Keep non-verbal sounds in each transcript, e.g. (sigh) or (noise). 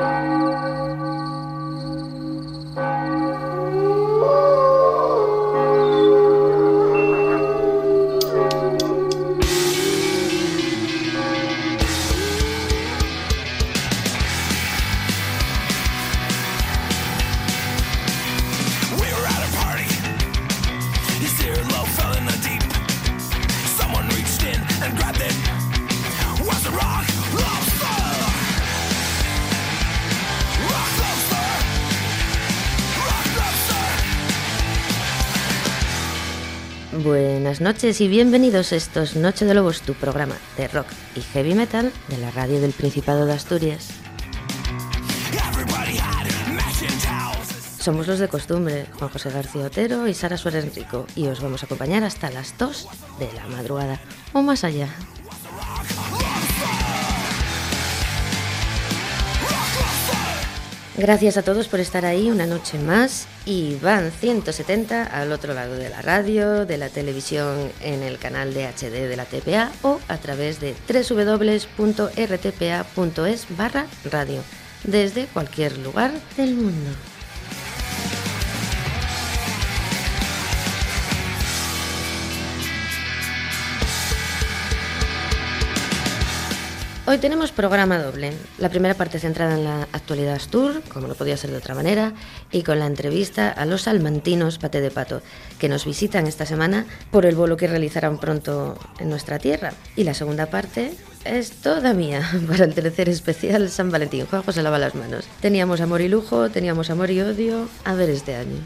Buenas noches y bienvenidos a estos Noche de Lobos, tu programa de rock y heavy metal de la radio del Principado de Asturias. Somos los de costumbre, Juan José García Otero y Sara Suárez Rico, y os vamos a acompañar hasta las 2 de la madrugada o más allá. Gracias a todos por estar ahí una noche más y van 170 al otro lado de la radio, de la televisión en el canal de HD de la TPA o a través de www.rtpa.es barra radio desde cualquier lugar del mundo. Hoy tenemos programa doble. La primera parte centrada en la actualidad tour, como no podía ser de otra manera, y con la entrevista a los salmantinos Pate de Pato, que nos visitan esta semana por el vuelo que realizarán pronto en nuestra tierra. Y la segunda parte es toda mía (laughs) para el tercer especial San Valentín. Juan se lava las manos. Teníamos amor y lujo, teníamos amor y odio. A ver este año.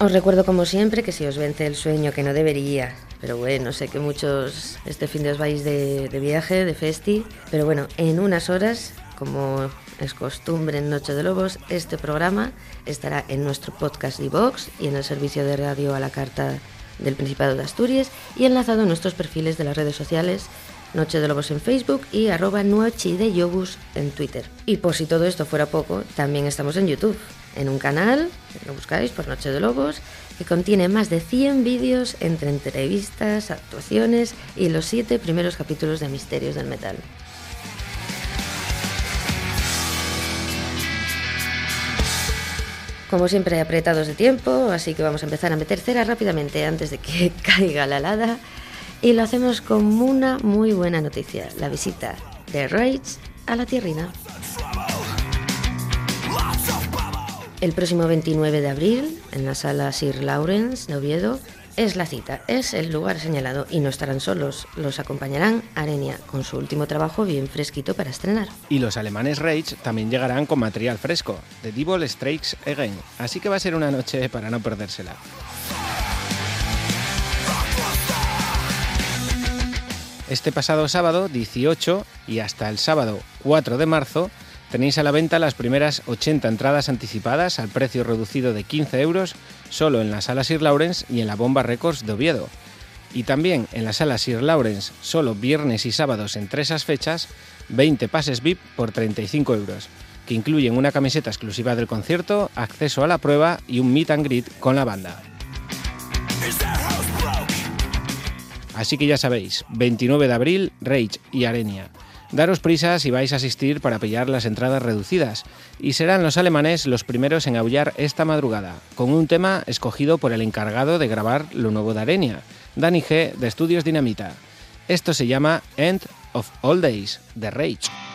Os recuerdo como siempre que si os vence el sueño que no debería, pero bueno, sé que muchos este fin de os vais de, viaje, de festi, pero bueno, en unas horas, como es costumbre en Noche de Lobos, este programa estará en nuestro podcast de Vox y en el servicio de radio a la carta del Principado de Asturias y enlazado en nuestros perfiles de las redes sociales Noche de Lobos en Facebook y arroba Noche de Yogus en Twitter. Y por si todo esto fuera poco, también estamos en YouTube en un canal, lo buscáis por Noche de Lobos, que contiene más de 100 vídeos entre entrevistas, actuaciones y los 7 primeros capítulos de Misterios del Metal. Como siempre, apretados de tiempo, así que vamos a empezar a meter cera rápidamente antes de que (laughs) caiga la helada. Y lo hacemos con una muy buena noticia, la visita de Rage a la Tierrina. El próximo 29 de abril, en la sala Sir Lawrence de Oviedo, es la cita, es el lugar señalado y no estarán solos. Los acompañarán Arenia con su último trabajo bien fresquito para estrenar. Y los alemanes Rage también llegarán con material fresco, The Devil Strikes Again, así que va a ser una noche para no perdérsela. Este pasado sábado 18 y hasta el sábado 4 de marzo Tenéis a la venta las primeras 80 entradas anticipadas al precio reducido de 15 euros solo en la sala Sir Lawrence y en la Bomba Records de Oviedo. Y también en la sala Sir Lawrence, solo viernes y sábados entre esas fechas, 20 pases VIP por 35 euros, que incluyen una camiseta exclusiva del concierto, acceso a la prueba y un meet and greet con la banda. Así que ya sabéis, 29 de abril, Rage y Arenia. Daros prisa si vais a asistir para pillar las entradas reducidas, y serán los alemanes los primeros en aullar esta madrugada, con un tema escogido por el encargado de grabar lo nuevo de Arenia, Danny G. de Estudios Dinamita. Esto se llama End of All Days, de Rage.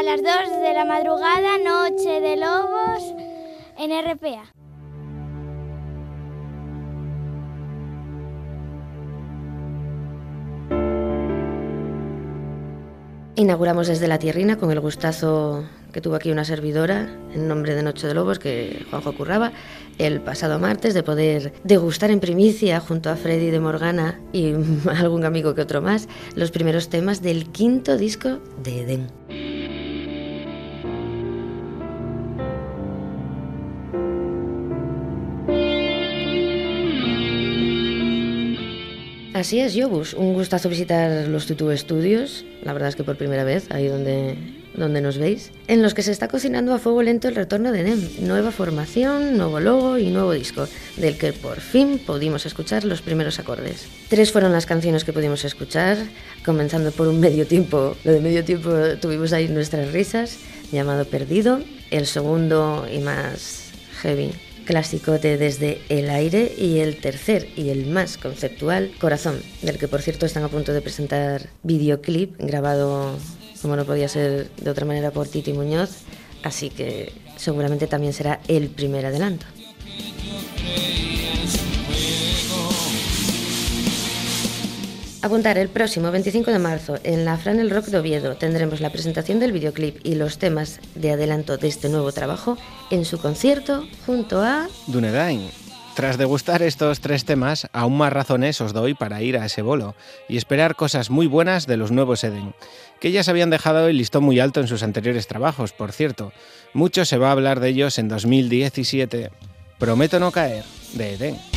Hasta las 2 de la madrugada, Noche de Lobos en RPA. Inauguramos desde la tierrina con el gustazo que tuvo aquí una servidora en nombre de Noche de Lobos, que Juanjo curraba, el pasado martes de poder degustar en primicia junto a Freddy de Morgana y (laughs) algún amigo que otro más los primeros temas del quinto disco de Eden. Así es, Yobus. Un gustazo visitar los Tutu Studios. La verdad es que por primera vez, ahí donde, donde nos veis. En los que se está cocinando a fuego lento el retorno de NEM. Nueva formación, nuevo logo y nuevo disco, del que por fin pudimos escuchar los primeros acordes. Tres fueron las canciones que pudimos escuchar, comenzando por un medio tiempo. Lo de medio tiempo tuvimos ahí nuestras risas, llamado Perdido. El segundo y más heavy clásico de Desde el aire y el tercer y el más conceptual, Corazón, del que por cierto están a punto de presentar videoclip grabado como no podía ser de otra manera por Titi Muñoz, así que seguramente también será el primer adelanto. Apuntar el próximo 25 de marzo en la Fran el Rock de Oviedo tendremos la presentación del videoclip y los temas de adelanto de este nuevo trabajo en su concierto junto a Dunedain. Tras degustar estos tres temas, aún más razones os doy para ir a ese bolo y esperar cosas muy buenas de los nuevos Eden, que ya se habían dejado el listón muy alto en sus anteriores trabajos, por cierto. Mucho se va a hablar de ellos en 2017. Prometo no caer, de Eden.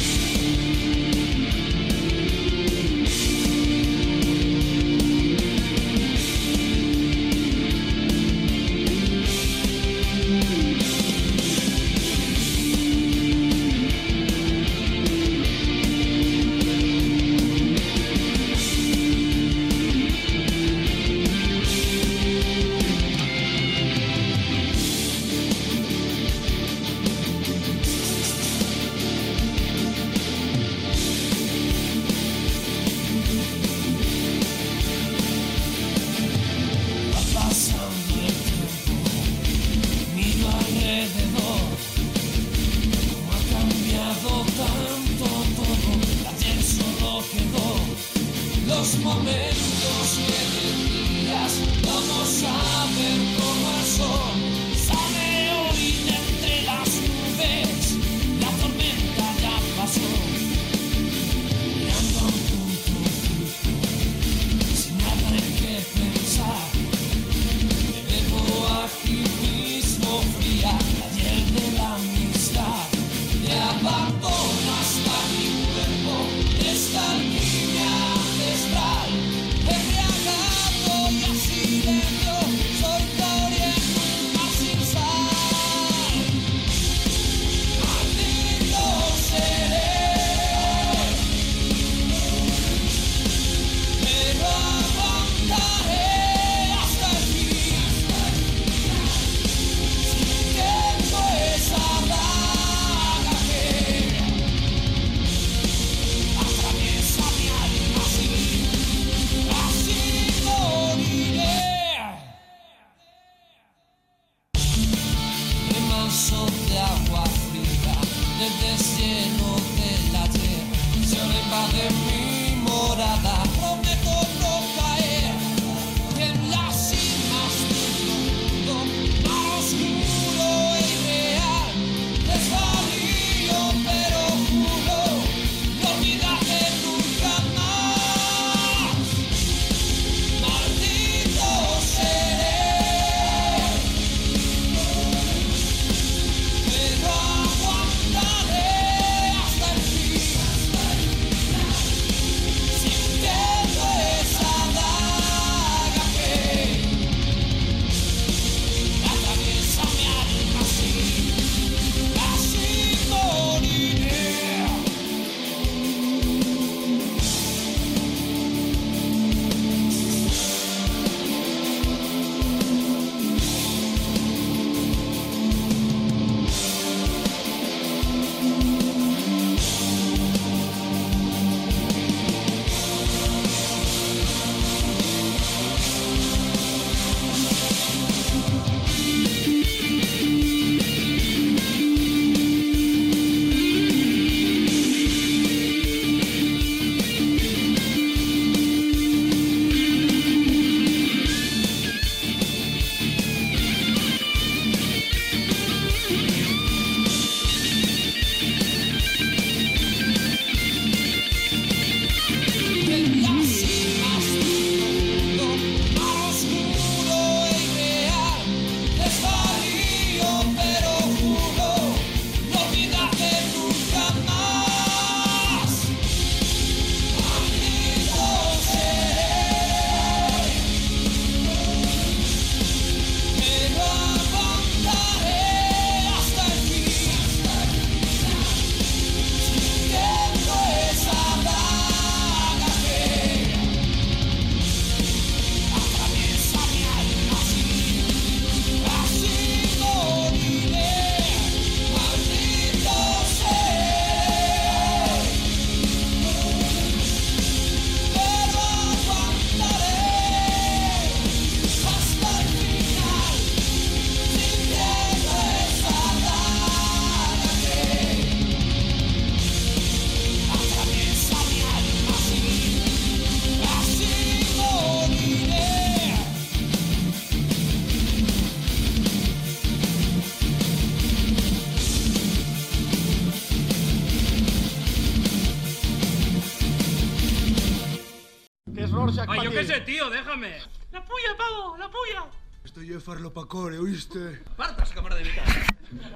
Ese tío? Déjame. La puya, pavo, la puya. Estoy en farlopacore, ¿oíste? Parta esa cámara de mitad.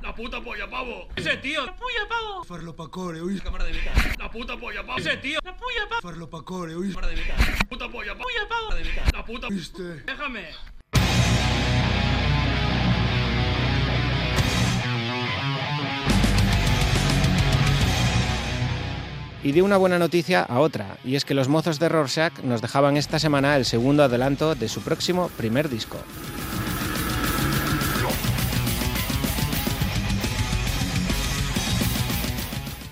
La puta polla, pavo. Ese tío. La puya, pavo. Farlopacore, ¿oíste? Cámara de mitad. La puta polla, pavo. Ese tío. La puya, pavo. Farlopacore, ¿oíste? Cámara de mitad. Puta polla, pavo. Puya, pavo. La puta. ¿Oíste? Déjame. Y de una buena noticia a otra, y es que los mozos de Rorschach nos dejaban esta semana el segundo adelanto de su próximo primer disco.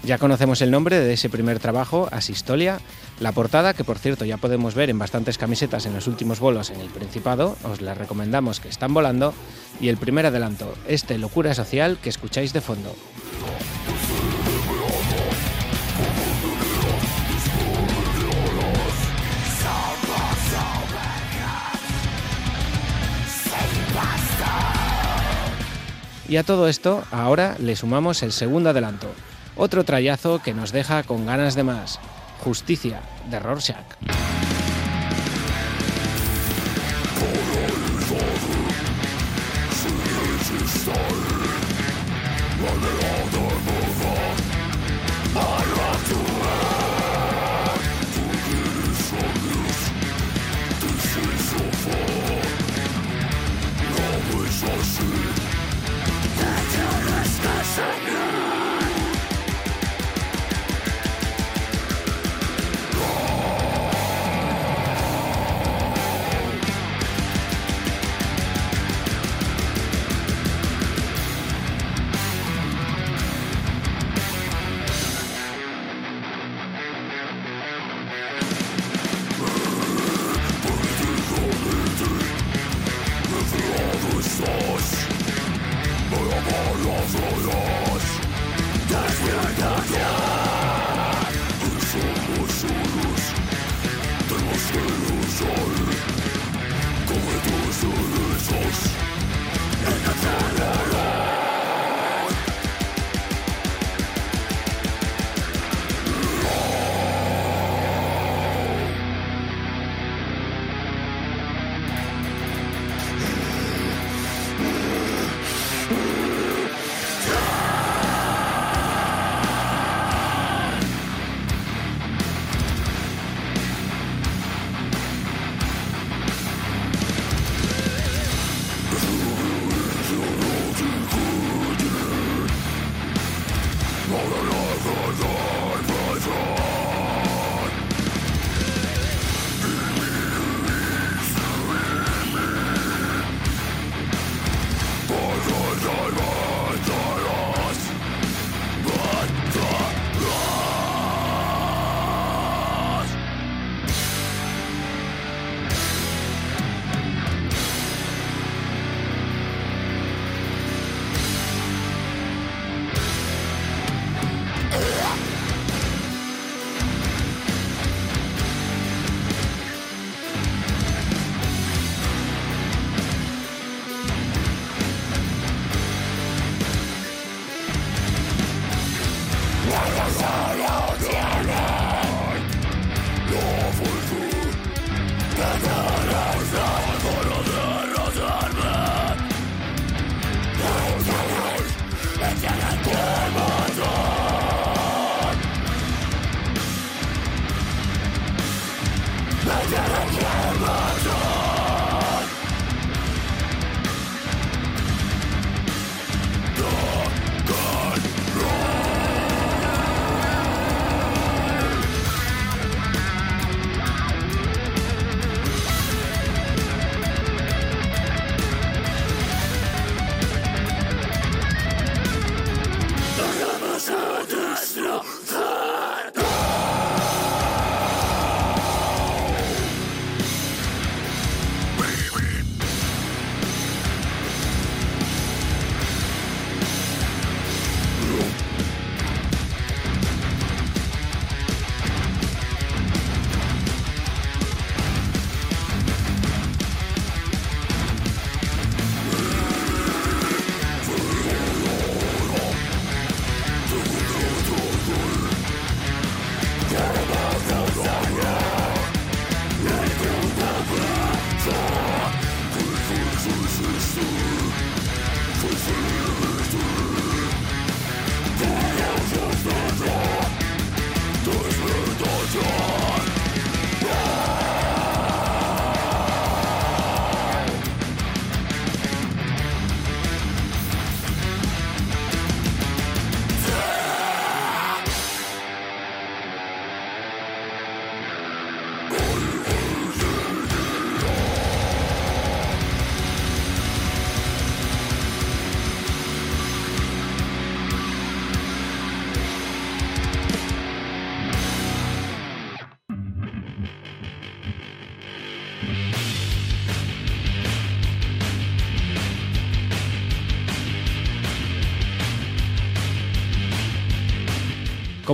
Ya conocemos el nombre de ese primer trabajo, Asistolia, la portada, que por cierto ya podemos ver en bastantes camisetas en los últimos bolos en el Principado, os la recomendamos que están volando, y el primer adelanto, este Locura Social que escucháis de fondo. Y a todo esto, ahora le sumamos el segundo adelanto, otro trayazo que nos deja con ganas de más, Justicia, de Rorschach.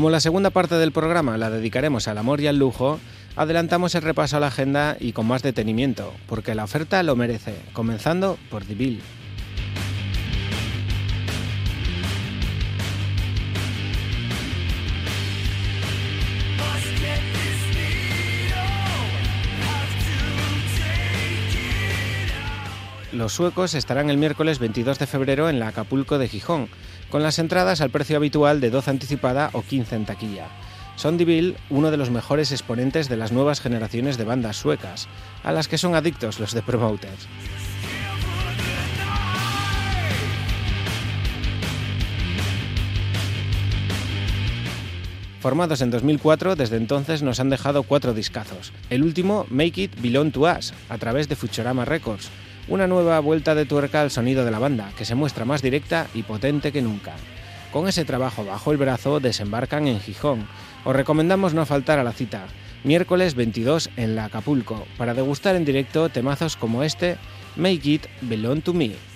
Como la segunda parte del programa la dedicaremos al amor y al lujo, adelantamos el repaso a la agenda y con más detenimiento, porque la oferta lo merece, comenzando por Dibil. Los suecos estarán el miércoles 22 de febrero en la Acapulco de Gijón, con las entradas al precio habitual de 12 anticipada o 15 en taquilla. Son Deville uno de los mejores exponentes de las nuevas generaciones de bandas suecas, a las que son adictos los de promoters. Formados en 2004, desde entonces nos han dejado cuatro discazos. El último, Make It Belong to Us, a través de Futurama Records, una nueva vuelta de tuerca al sonido de la banda, que se muestra más directa y potente que nunca. Con ese trabajo bajo el brazo desembarcan en Gijón. Os recomendamos no faltar a la cita, miércoles 22 en la Acapulco, para degustar en directo temazos como este, Make It Belong to Me.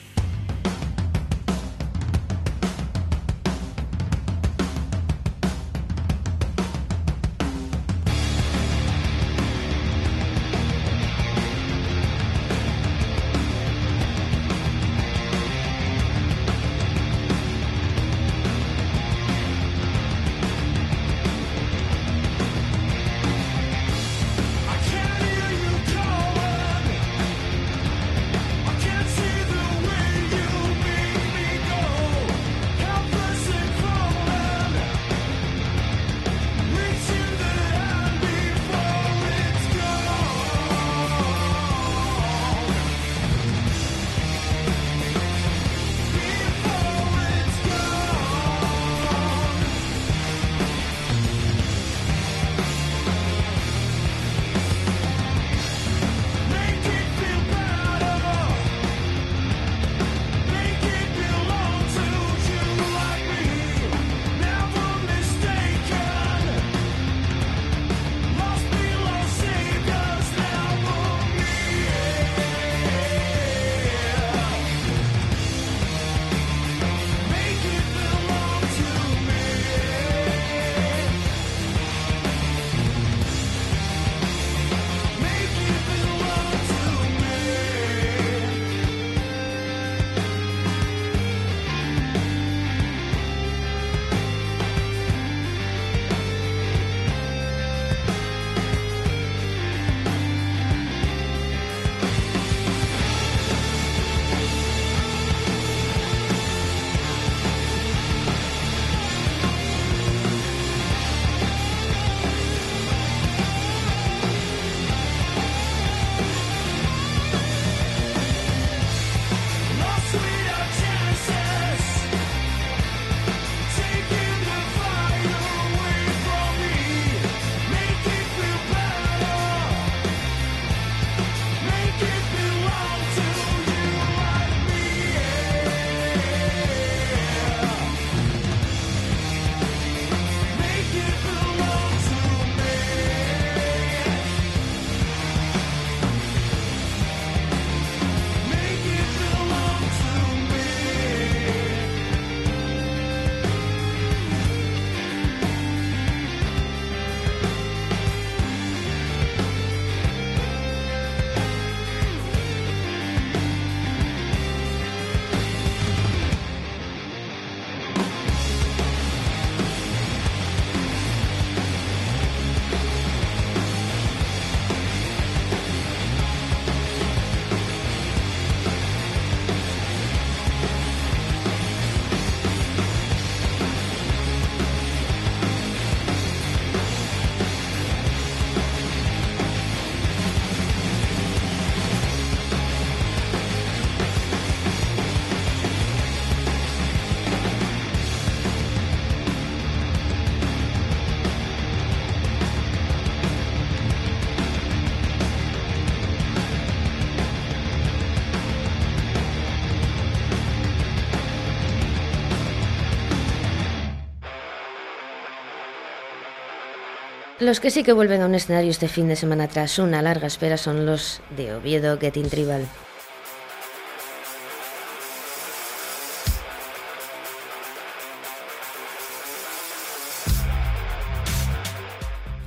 Los que sí que vuelven a un escenario este fin de semana tras una larga espera son los de Oviedo Getting Tribal.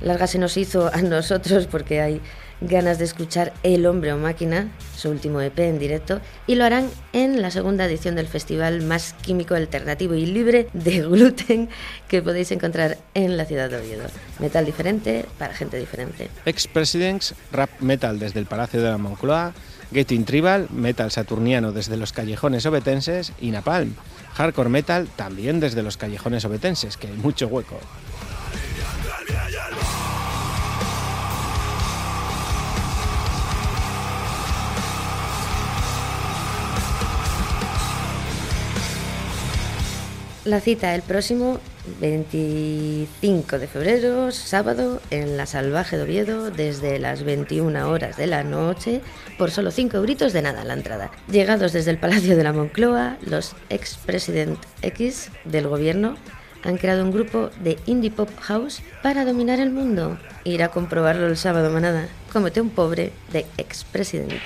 Larga se nos hizo a nosotros porque hay ganas de escuchar El hombre o máquina, su último EP en directo, y lo harán en la segunda edición del festival más químico, alternativo y libre de gluten que podéis encontrar en la ciudad de Oviedo. Metal diferente para gente diferente. Ex-Presidents, rap metal desde el Palacio de la Moncloa, Getting Tribal, metal saturniano desde los callejones obetenses y Napalm, hardcore metal también desde los callejones obetenses, que hay mucho hueco. La cita el próximo 25 de febrero, sábado, en la Salvaje de Oviedo, desde las 21 horas de la noche, por solo 5 euritos de nada la entrada. Llegados desde el Palacio de la Moncloa, los ex-president X del gobierno han creado un grupo de indie pop house para dominar el mundo. Ir a comprobarlo el sábado, manada. Cómete un pobre de ex-president.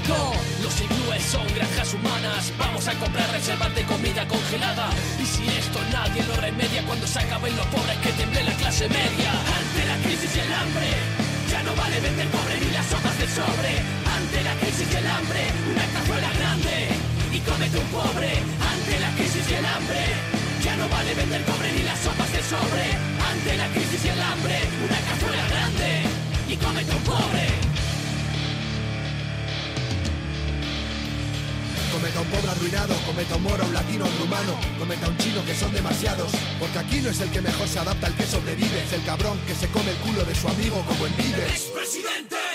Gastronómico. Los iglúes son granjas humanas. Vamos a comprar reservas de comida congelada. Y si esto nadie lo remedia, cuando se acaben los pobres, que temble la clase media. Ante la crisis y el hambre, ya no vale vender cobre ni las sopas de sobre. Ante la crisis y el hambre, una cazuela grande. Y cómete un pobre. Ante la crisis y el hambre, ya no vale vender cobre ni las sopas de sobre. Ante la crisis y el hambre, una cazuela grande. Y cómete un pobre. Cometa un pobre arruinado, cometa un moro, un latino, un rumano, cometa un chino que son demasiados. Porque aquí no es el que mejor se adapta al que sobrevive, es el cabrón que se come el culo de su amigo como en Vives. ¡Presidente!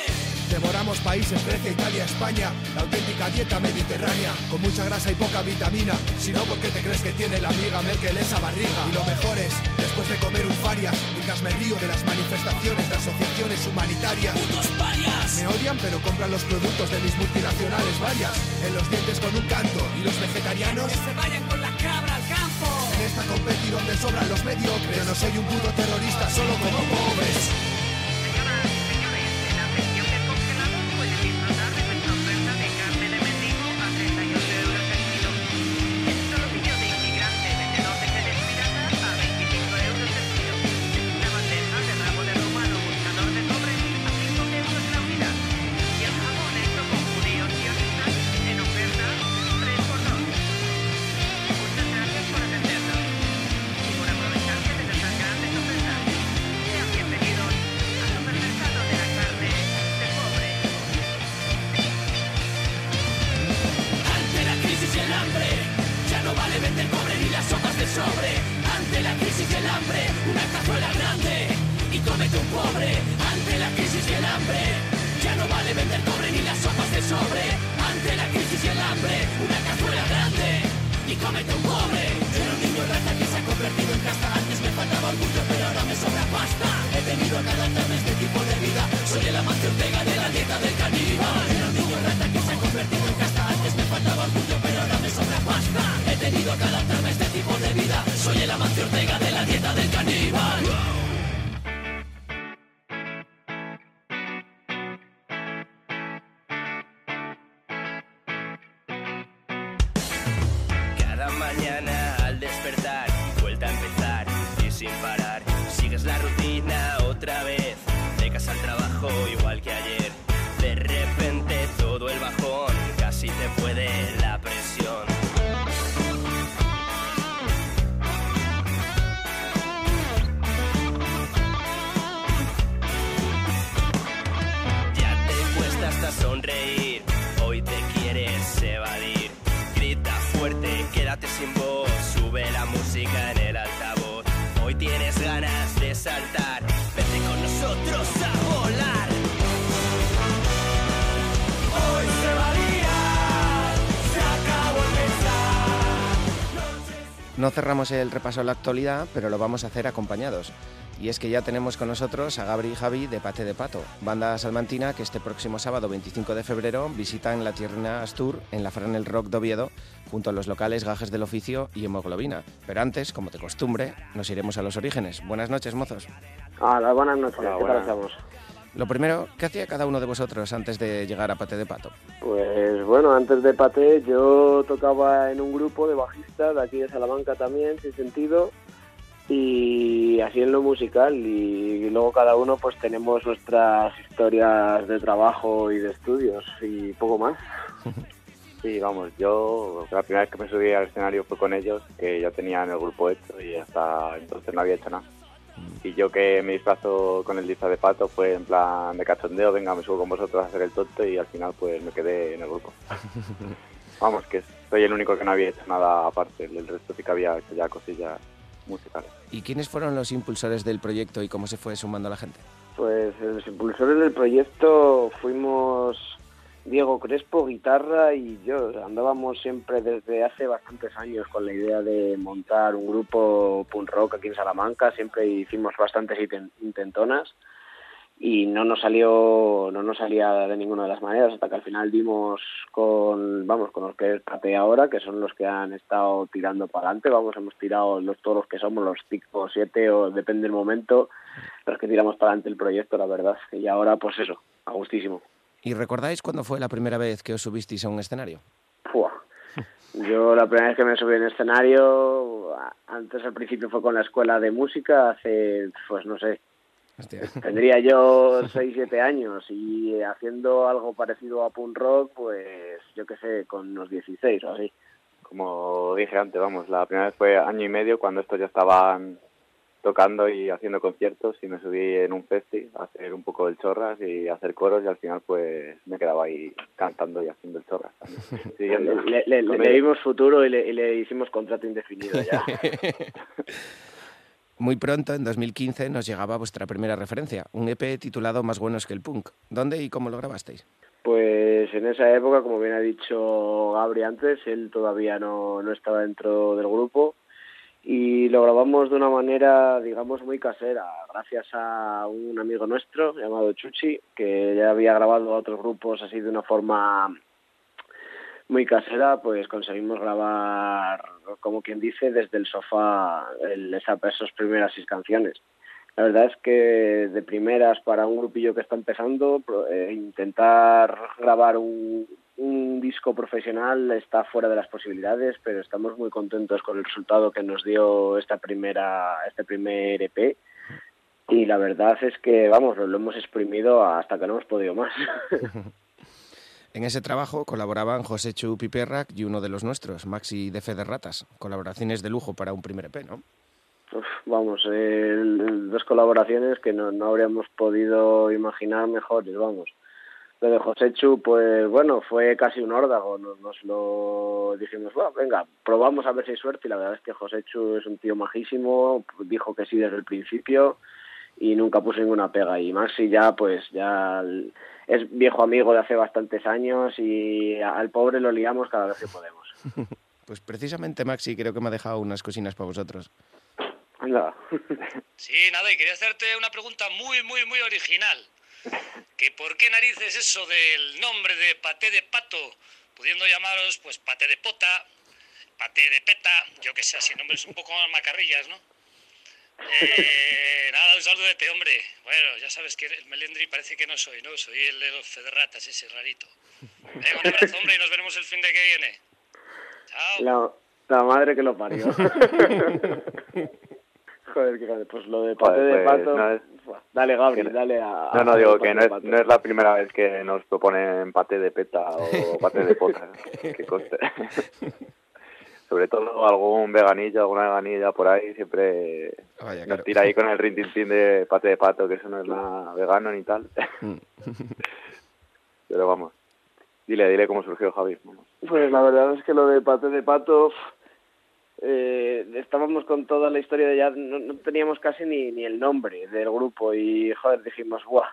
Devoramos países, Grecia, Italia, España, la auténtica dieta mediterránea, con mucha grasa y poca vitamina. Si no, ¿por qué te crees que tiene la amiga Merkel esa barriga? Y lo mejor es, después de comer un farias, me río de las manifestaciones de asociaciones humanitarias. ¡Putos parias! Me odian pero compran los productos de mis multinacionales varias En los dientes con un canto Y los vegetarianos Que se vayan con la cabra al campo. en esta competi donde sobran los mediocres Yo no soy un puto terrorista solo como pobres cerramos el repaso a la actualidad, pero lo vamos a hacer acompañados. Y es que ya tenemos con nosotros a Gabri y Javi de Pate de Pato, banda salmantina que este próximo sábado 25 de febrero visitan la tierna Astur en la Fran El Rock de Oviedo, junto a los locales Gajes del Oficio y Hemoglobina. Pero antes, como de costumbre, nos iremos a los orígenes. Buenas noches, mozos. Hola, buenas noches. Hola, ¿Qué tal buenas. estamos? Lo primero, ¿qué hacía cada uno de vosotros antes de llegar a Pate de Pato? Pues bueno, antes de Pate yo tocaba en un grupo de bajistas de aquí de Salamanca también, sin sentido, y así en lo musical y luego cada uno pues tenemos nuestras historias de trabajo y de estudios y poco más. (laughs) Sí, vamos, yo la primera vez que me subí al escenario fue con ellos, que ya tenían el grupo hecho y hasta entonces no había hecho nada. Y yo que me disfrazo con el disfraz de pato fue en plan de cachondeo, venga, me subo con vosotros a hacer el tonto y al final pues me quedé en el grupo. (laughs) vamos, que soy el único que no había hecho nada aparte, el resto sí que había hecho ya cosillas musicales. ¿Y quiénes fueron los impulsores del proyecto y cómo se fue sumando la gente? Pues los impulsores del proyecto fuimos Diego Crespo, guitarra y yo. Andábamos siempre desde hace bastantes años con la idea de montar un grupo punk rock aquí en Salamanca. Siempre hicimos bastantes inten- intentonas y no nos salió no nos salía de ninguna de las maneras hasta que al final dimos con vamos con los que es Pate ahora que son los que han estado tirando para adelante vamos hemos tirado los todos los que somos los cinco siete o depende del momento los que tiramos para adelante el proyecto la verdad y ahora pues eso a gustísimo ¿Y recordáis cuándo fue la primera vez que os subisteis a un escenario? Fua. Yo la primera vez que me subí en escenario, antes al principio fue con la escuela de música, hace, pues no sé, Hostia. (laughs) tendría yo 6, 7 años y haciendo algo parecido a punk rock, pues yo qué sé, con unos 16 o así. Como dije antes, vamos, la primera vez fue año y medio cuando estos ya estaban tocando y haciendo conciertos y me subí en un festi a hacer un poco del chorras y a hacer coros y al final pues me quedaba ahí cantando y haciendo el chorras también. (laughs) Siguiendo Le, le- dimos futuro y le, y le hicimos contrato indefinido ya. (laughs) Muy pronto, en 2015, nos llegaba vuestra primera referencia, un EP titulado Más buenos que el punk. ¿Dónde y cómo lo grabasteis? Pues en esa época, como bien ha dicho Gabri antes, él todavía no, no estaba dentro del grupo y lo grabamos de una manera, digamos, muy casera, gracias a un amigo nuestro llamado Chuchi, que ya había grabado a otros grupos así de una forma muy casera, pues conseguimos grabar, como quien dice, desde el sofá el, esa, esas primeras seis canciones. La verdad es que de primeras para un grupillo que está empezando, eh, intentar grabar un, un disco profesional está fuera de las posibilidades, pero estamos muy contentos con el resultado que nos dio esta primera, este primer EP. Y la verdad es que, vamos, lo, hemos exprimido hasta que no hemos podido más. (laughs) En ese trabajo colaboraban José Chu Piperrac y uno de los nuestros, Maxi de Fe de Ratas. Colaboraciones de lujo para un primer EP, ¿no? Uf, vamos, eh, dos colaboraciones que no, no habríamos podido imaginar mejores, vamos. Lo de José Chu, pues bueno, fue casi un órdago, nos, nos lo dijimos, "Bueno, venga, probamos a ver si hay suerte y la verdad es que José Chu es un tío majísimo, dijo que sí desde el principio y nunca puse ninguna pega. Y Maxi ya, pues ya es viejo amigo de hace bastantes años y al pobre lo liamos cada vez que podemos. (laughs) Pues precisamente Maxi creo que me ha dejado unas cocinas para vosotros. Anda. Sí, nada, y quería hacerte una pregunta muy, muy, muy original. Que por qué narices eso del nombre de paté de pato, pudiendo llamaros pues paté de pota, paté de peta, yo que sé, así nombres un poco más macarrillas, ¿no? Eh, nada, un saludete, hombre. Bueno, ya sabes que el melendri parece que no soy, ¿no? Soy el de los federratas, ese rarito. Venga, un abrazo, hombre, y nos veremos el fin de que viene. La, la madre que lo parió. (laughs) Joder, qué grande. Pues lo de paté Joder, de pues, pato. no es- Dale, Gabri, que- dale a. No, no, a- digo que no es, pato. no es la primera vez que nos proponen paté de peta o (laughs) paté de pota, que coste. (laughs) Sobre todo algún veganillo, alguna veganilla por ahí, siempre Vaya, nos claro. tira ahí con el rintintín de paté de pato, que eso no es nada vegano ni tal. Mm. (laughs) Pero vamos, dile, dile cómo surgió Javi. vamos. Pues la verdad es que lo de paté de pato. Eh, estábamos con toda la historia de ya. No, no teníamos casi ni, ni el nombre del grupo y, joder, dijimos, ¡buah!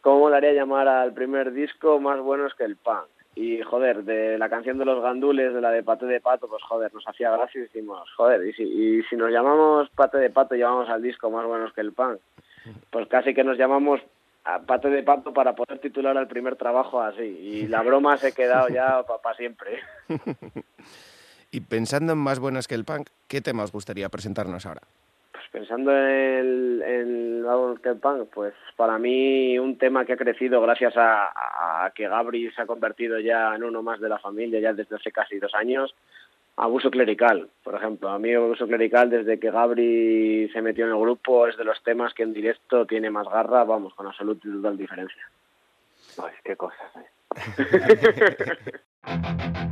¿Cómo molaría llamar al primer disco más buenos que el punk? Y, joder, de la canción de los gandules, de la de Paté de Pato, pues, joder, nos hacía gracia y dijimos, joder, y si, y si nos llamamos Paté de Pato y llamamos al disco más buenos que el punk, pues casi que nos llamamos a Paté de Pato para poder titular al primer trabajo así. Y la broma se ha quedado ya para siempre. (laughs) Y pensando en más buenos que el punk, ¿qué tema os gustaría presentarnos ahora? Pues pensando en el, Vamos que el Punk, pues para mí un tema que ha crecido gracias a, a que Gabri se ha convertido ya en uno más de la familia ya desde hace casi dos años. Abuso clerical, por ejemplo. A mí Abuso clerical desde que Gabri se metió en el grupo es de los temas que en directo tiene más garra, vamos, con absoluta y total diferencia. Pues qué cosas, ¿eh? (laughs)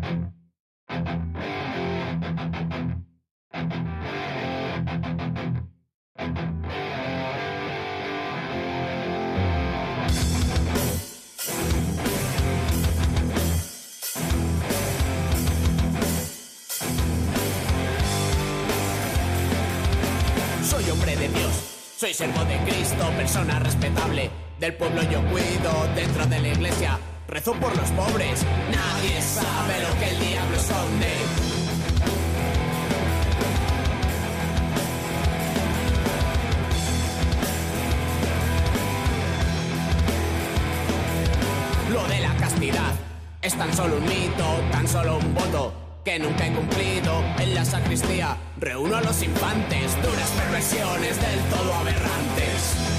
soy servo de Cristo, persona respetable. Del pueblo yo cuido, dentro de la iglesia rezo por los pobres. Nadie sabe lo que el diablo esconde. Lo de la castidad es tan solo un mito, tan solo un voto que nunca he cumplido. En la sacristía reúno a los infantes, duras perversiones del todo aberrantes.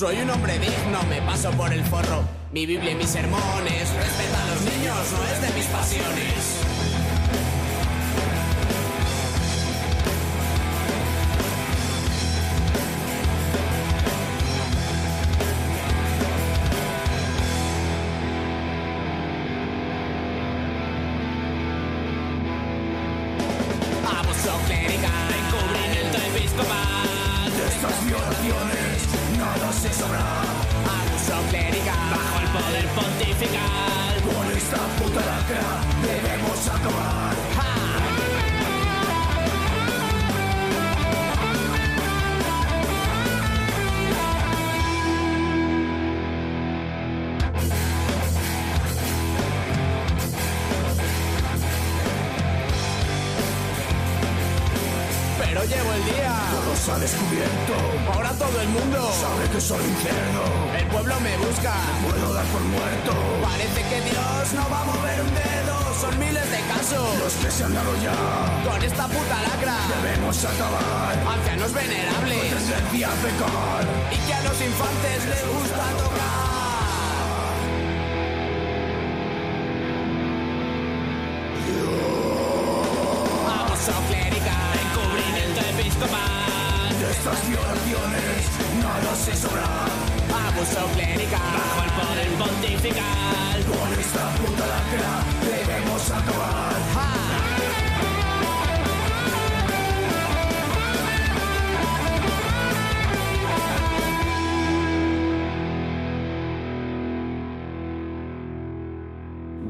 Soy un hombre digno, me paso por el forro. Mi Biblia y mis sermones, respeta a los niños, no es de mis pasiones.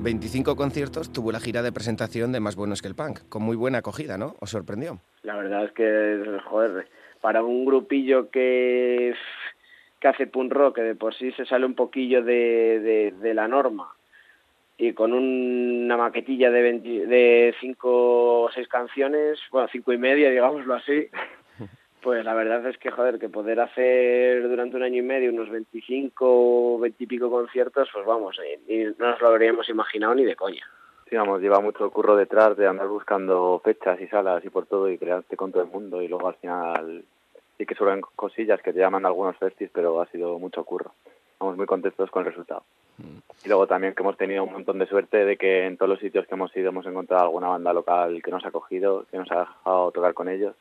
25 conciertos tuvo la gira de presentación de Más Buenos que el Punk, con muy buena acogida, ¿no? ¿Os sorprendió? La verdad es que, joder, para un grupillo que, que hace punk rock, que de por sí se sale un poquillo de, de, la norma, y con un- una maquetilla de, 20 de cinco o seis canciones, bueno, cinco y media, digámoslo así, pues la verdad es que, joder, que poder hacer durante un año y medio unos 25 o 20 y pico conciertos, pues vamos, y no nos lo habríamos imaginado ni de coña. Sí, vamos, lleva mucho curro detrás de andar buscando fechas y salas y por todo y crearte con todo el mundo y luego al final sí que suelen cosillas que te llaman algunos festis, pero ha sido mucho curro. Estamos muy contentos con el resultado. Y luego también que hemos tenido un montón de suerte de que en todos los sitios que hemos ido hemos encontrado alguna banda local que nos ha acogido, que nos ha dejado tocar con ellos.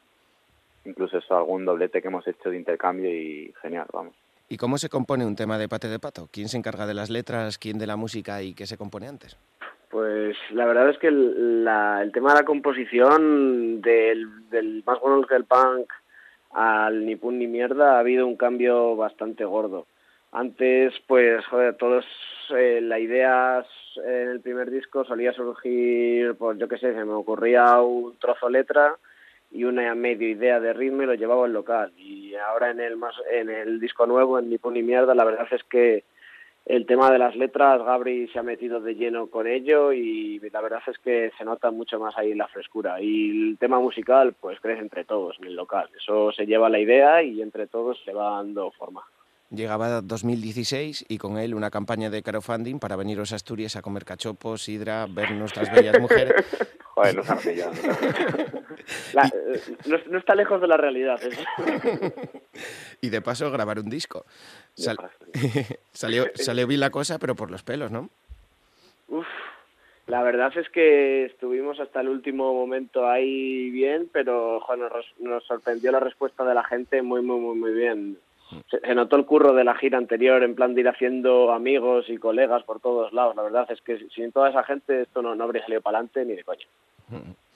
Incluso eso, algún doblete que hemos hecho de intercambio y genial, vamos. ¿Y cómo se compone un tema de Pate de Pato? ¿Quién se encarga de las letras, quién de la música y qué se compone antes? Pues la verdad es que el, la- el tema de la composición del, del más bueno que el punk al ni pun ni mierda ha habido un cambio bastante gordo. Antes, pues, joder, todos, eh, la idea en el primer disco solía surgir, pues yo qué sé, se me ocurría un trozo letra y una medio idea de ritmo lo llevaba al local. Y ahora en el más, en el disco nuevo, en Ni pun ni mierda, la verdad es que el tema de las letras, Gabri se ha metido de lleno con ello y la verdad es que se nota mucho más ahí la frescura. Y el tema musical, pues crece entre todos en el local. Eso se lleva la idea y entre todos se va dando forma. Llegaba 2016 y con él una campaña de crowdfunding para veniros a Asturias a comer cachopos, sidra, ver nuestras bellas mujeres. (laughs) Joder, nos han pillado. La- (laughs) eh, no, no está lejos de la realidad. eso. (laughs) y de paso grabar un disco. Sal- salió, salió bien la cosa, pero por los pelos, ¿no? Uf, la verdad es que estuvimos hasta el último momento ahí bien, pero joder, nos, nos sorprendió la respuesta de la gente muy, muy, muy, muy bien. Se, se notó el curro de la gira anterior, en plan de ir haciendo amigos y colegas por todos lados. La verdad es que sin toda esa gente esto no, no habría salido para adelante ni de coña. (laughs)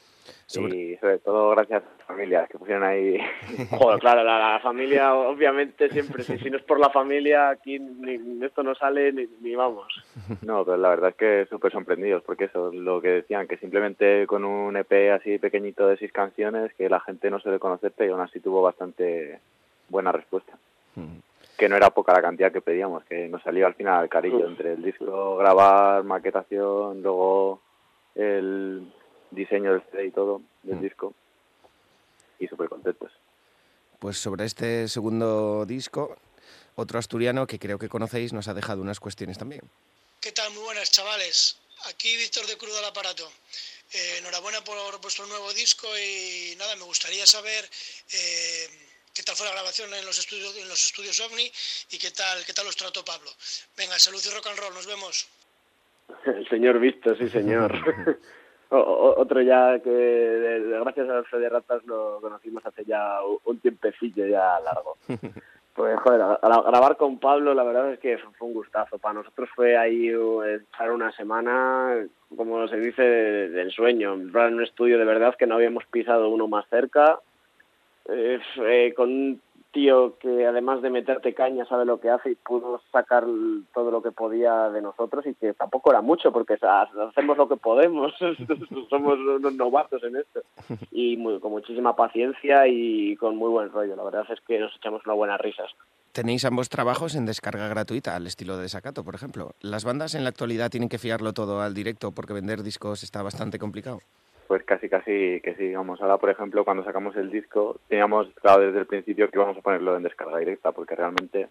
Y sobre todo gracias a las familias que pusieron ahí. (laughs) Joder, claro, la, la familia, obviamente, siempre, si, si no es por la familia, aquí ni, esto no sale ni, ni vamos. (laughs) No, pero la verdad es que súper sorprendidos, porque eso, lo que decían, que simplemente con un EP así pequeñito de seis canciones, que la gente no suele conocerte y aún así tuvo bastante buena respuesta. Que no era poca la cantidad que pedíamos, que nos salió al final carillo entre el disco, grabar, maquetación, luego el diseño del CD y todo del disco. Y súper contentos. Pues sobre este segundo disco, otro asturiano que creo que conocéis nos ha dejado unas cuestiones también. ¿Qué tal? Muy buenas, chavales. Aquí Víctor de Crudo al Aparato. Eh, enhorabuena por vuestro nuevo disco y nada, me gustaría saber eh, qué tal fue la grabación en los estudios en los estudios OVNI y qué tal qué tal os trató Pablo. Venga, salud y rock and roll, nos vemos. El (laughs) señor visto, sí señor. (laughs) O- o- otro ya que de- de- gracias a Fede Ratas lo conocimos hace ya un tiempecillo ya largo. (laughs) Pues joder, a- a- grabar con Pablo la verdad es que fue fue un gustazo. Para nosotros fue ahí uh, estar una semana, como se dice, de- del sueño. Entrar en un estudio de verdad que no habíamos pisado uno más cerca. Eh, con un tío que además de meterte caña sabe lo que hace y pudo sacar todo lo que podía de nosotros y que tampoco era mucho porque sa- hacemos lo que podemos, (laughs) somos unos novatos en esto (laughs) y muy- con muchísima paciencia y con muy buen rollo, la verdad es que nos echamos unas buenas risas. Tenéis ambos trabajos en descarga gratuita, al estilo de Desacato, por ejemplo. ¿Las bandas en la actualidad tienen que fiarlo todo al directo porque vender discos está bastante complicado? Pues casi casi que sí, vamos, ahora por ejemplo cuando sacamos el disco teníamos claro desde el principio que íbamos a ponerlo en descarga directa porque realmente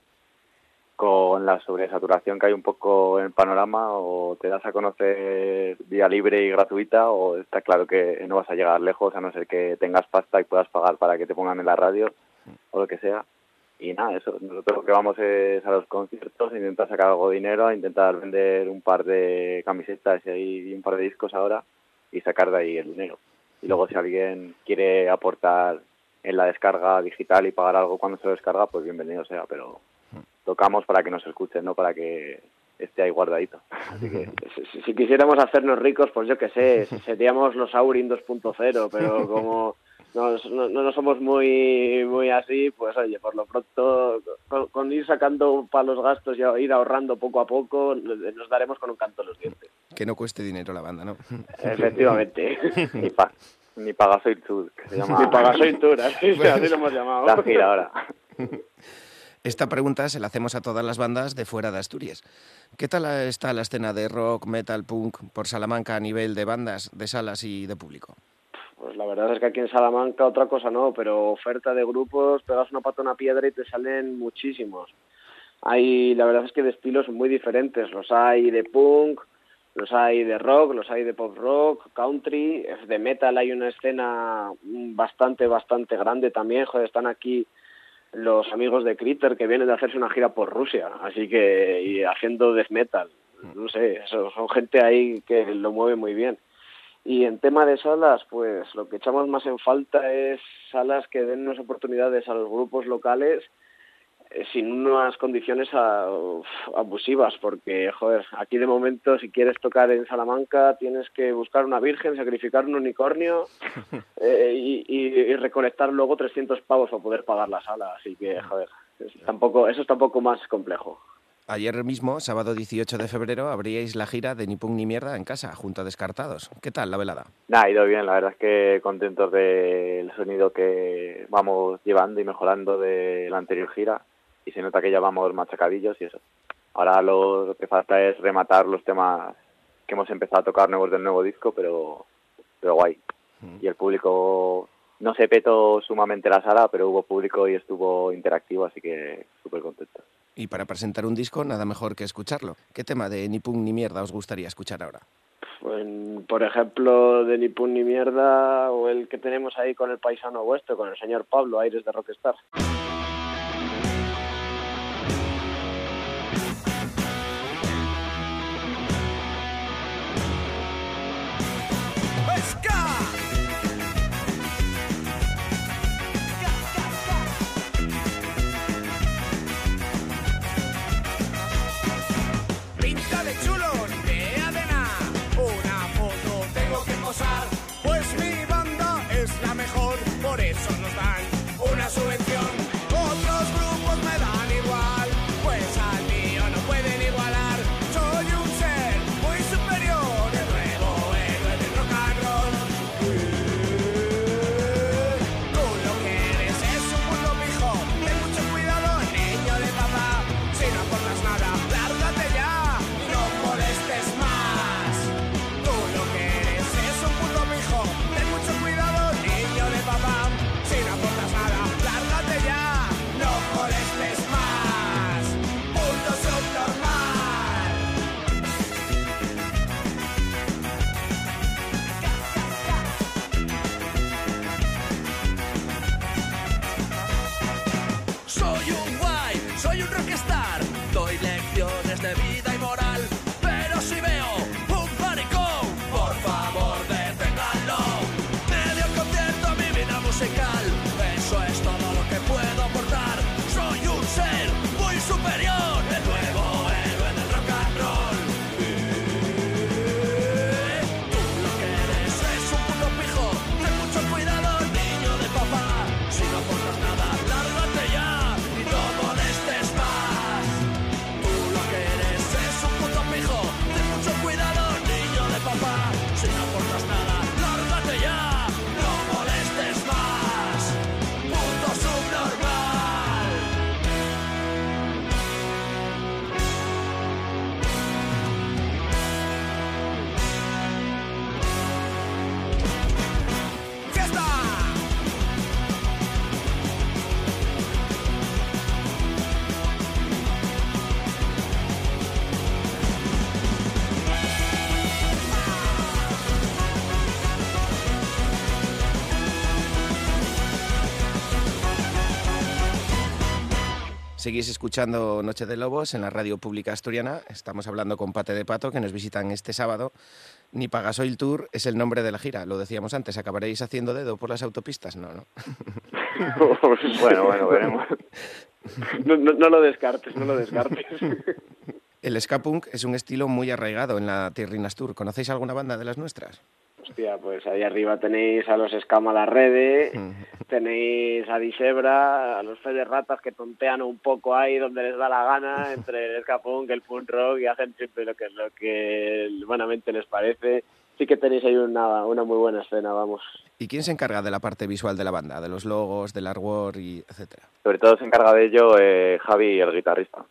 con la sobresaturación que hay un poco en el panorama o te das a conocer vía libre y gratuita o está claro que no vas a llegar lejos a no ser que tengas pasta y puedas pagar para que te pongan en la radio o lo que sea. Y nada, eso, nosotros lo que vamos es a los conciertos, intentar sacar algo de dinero, intentar vender un par de camisetas y un par de discos ahora y sacar de ahí el dinero. Y luego si alguien quiere aportar en la descarga digital y pagar algo cuando se lo descarga, pues bienvenido sea, pero tocamos para que nos escuchen, no para que esté ahí guardadito. Así que (laughs) Si, si quisiéramos hacernos ricos, pues yo qué sé, (laughs) seríamos los Aurin 2.0, pero como no, no, no somos muy muy así, pues oye, por lo pronto, con, con ir sacando para los gastos y ir ahorrando poco a poco, nos daremos con un canto en los dientes. Que no cueste dinero la banda, ¿no? (laughs) Efectivamente. ni, pa, ni Pagasoy Tour, que se llama. Ni Pagasoy Tour, así, (laughs) así lo hemos llamado. La gira ahora. (laughs) Esta pregunta se la hacemos a todas las bandas de fuera de Asturias. ¿Qué tal está la escena de rock, metal, punk por Salamanca a nivel de bandas, de salas y de público? Pues la verdad es que aquí en Salamanca otra cosa no, pero oferta de grupos, pegas una pata a una piedra y te salen muchísimos. Hay, la verdad es que de estilos muy diferentes. Los hay de punk, los hay de rock, los hay de pop rock, country, de metal hay una escena bastante, bastante grande también. Joder, están aquí los amigos de Critter que vienen de hacerse una gira por Rusia, así que y haciendo death metal. No sé, son gente ahí que lo mueve muy bien. Y en tema de salas, pues lo que echamos más en falta es salas que den unas oportunidades a los grupos locales eh, sin unas condiciones a- uf, abusivas, porque, joder, aquí de momento si quieres tocar en Salamanca tienes que buscar una virgen, sacrificar un unicornio (laughs) eh, y, y- y recolectar luego 300 pavos para poder pagar la sala, así que, joder, es tampoco, eso está un poco más complejo. Ayer mismo, sábado 18 de febrero, abríais la gira de Ni Punk Ni Mierda en casa, junto a Descartados. ¿Qué tal la velada? Nada, ha ido bien, la verdad es que contentos del sonido que vamos llevando y mejorando de la anterior gira y se nota que ya vamos machacadillos y eso. Ahora lo, lo que falta es rematar los temas que hemos empezado a tocar nuevos del nuevo disco, pero, pero guay. Y el público no se petó sumamente la sala, pero hubo público y estuvo interactivo, así que súper contento. Y para presentar un disco, nada mejor que escucharlo. ¿Qué tema de Ni Punk Ni Mierda os gustaría escuchar ahora? Pues, por ejemplo, de Ni Pun Ni Mierda o el que tenemos ahí con el paisano vuestro, con el señor Pablo Aires de Rockstar. Alex Seguís escuchando Noche de Lobos en la radio pública asturiana. Estamos hablando con Pate de Pato, que nos visitan este sábado. Ni Pagasoil Tour es el nombre de la gira, lo decíamos antes. ¿Acabaréis haciendo dedo por las autopistas? No, no. (laughs) bueno, bueno, veremos. No, no- no lo descartes, no lo descartes. (laughs) El ska punk es un estilo muy arraigado en la Tierrinas Tour. ¿Conocéis alguna banda de las nuestras? Hostia, pues ahí arriba tenéis a los Escama la (laughs) Rede, tenéis a Disebra, a los Fede Ratas que tontean un poco ahí donde les da la gana, (laughs) entre el ska punk, el punk rock y hacen siempre lo que, lo que buenamente les parece. Sí que tenéis ahí una, una muy buena escena, vamos. ¿Y quién se encarga de la parte visual de la banda? De los logos, del artwork y etcétera. Sobre todo se encarga de ello eh, Javi, el guitarrista,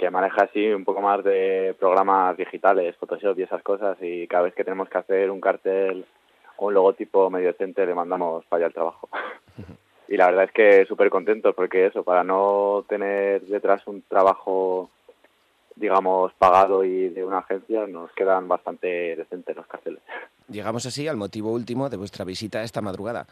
que maneja así un poco más de programas digitales, Photoshop y esas cosas, y cada vez que tenemos que hacer un cartel o un logotipo medio decente le mandamos para allá el trabajo. y la verdad es que súper contentos porque eso, para no tener detrás un trabajo, digamos, pagado y de una agencia, nos quedan bastante decentes los carteles. Llegamos así al motivo último de vuestra visita esta madrugada.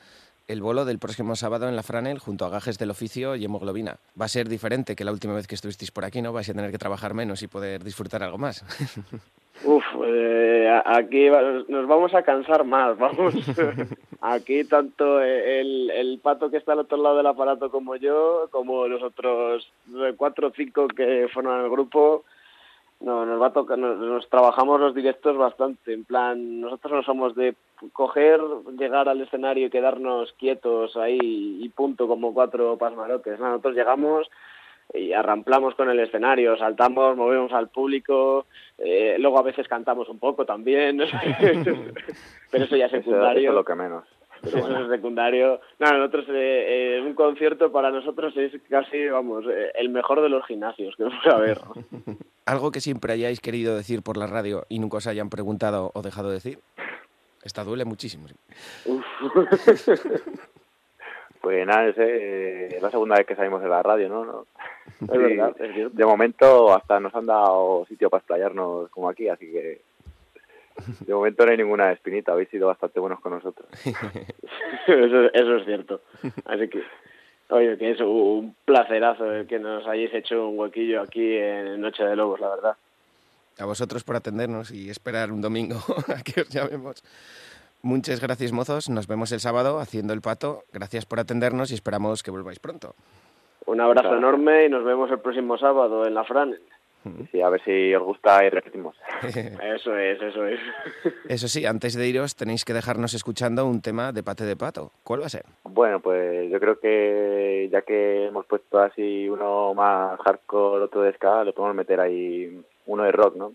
El bolo del próximo sábado en la Franel junto a Gajes del Oficio y Hemoglobina. Va a ser diferente que la última vez que estuvisteis por aquí, ¿no? Vais a tener que trabajar menos y poder disfrutar algo más. (laughs) Uf, eh, aquí nos vamos a cansar más, vamos. (laughs) Aquí tanto el, el pato que está al otro lado del aparato como yo, como los otros cuatro o cinco que forman el grupo, no, nos va a tocar, nos, nos trabajamos los directos bastante. En plan, nosotros no somos de coger, llegar al escenario y quedarnos quietos ahí y punto como cuatro pasmarotes. No, nosotros llegamos y arramplamos con el escenario, saltamos, movemos al público, eh, luego a veces cantamos un poco también, (laughs) pero eso ya es Eso, secundario. eso es lo que menos. Eso es secundario. No, nosotros, eh, eh, un concierto para nosotros es casi, vamos, eh, el mejor de los gimnasios que a ver. (laughs) ¿Algo que siempre hayáis querido decir por la radio y nunca os hayan preguntado o dejado de decir? Esta duele muchísimo. sí. (laughs) Pues nada, eh, es la segunda vez que salimos de la radio, ¿no? No. Es verdad, es. De momento hasta nos han dado sitio para explayarnos como aquí, así que de momento no hay ninguna espinita, habéis sido bastante buenos con nosotros. (laughs) eso, eso es cierto. Así que, oye, que es un placerazo el que nos hayáis hecho un huequillo aquí en Noche de Lobos, la verdad. A vosotros por atendernos y esperar un domingo (laughs) a que os llamemos. Muchas gracias, mozos. Nos vemos el sábado haciendo el pato. Gracias por atendernos y esperamos que volváis pronto. Un abrazo Claro. enorme y nos vemos el próximo sábado en la Fran. Sí, a ver si os gusta y repetimos. (laughs) Eso es, eso es. Eso sí, antes de iros tenéis que dejarnos escuchando un tema de pate de pato. ¿Cuál va a ser? Bueno, pues yo creo que ya que hemos puesto así uno más hardcore, otro de ska, le podemos meter ahí uno de rock, ¿no?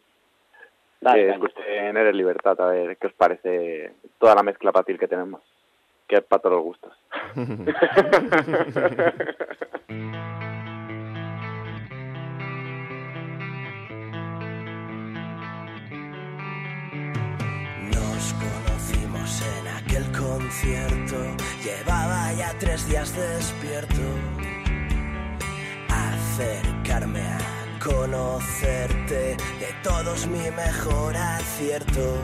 Dale, que escuchen Eres Libertad, a ver qué os parece toda la mezcla patil que tenemos. Que es para todos los gustos. (laughs) (laughs) llevaba ya tres días despierto. Acercarme a conocerte, de todos mi mejor acierto.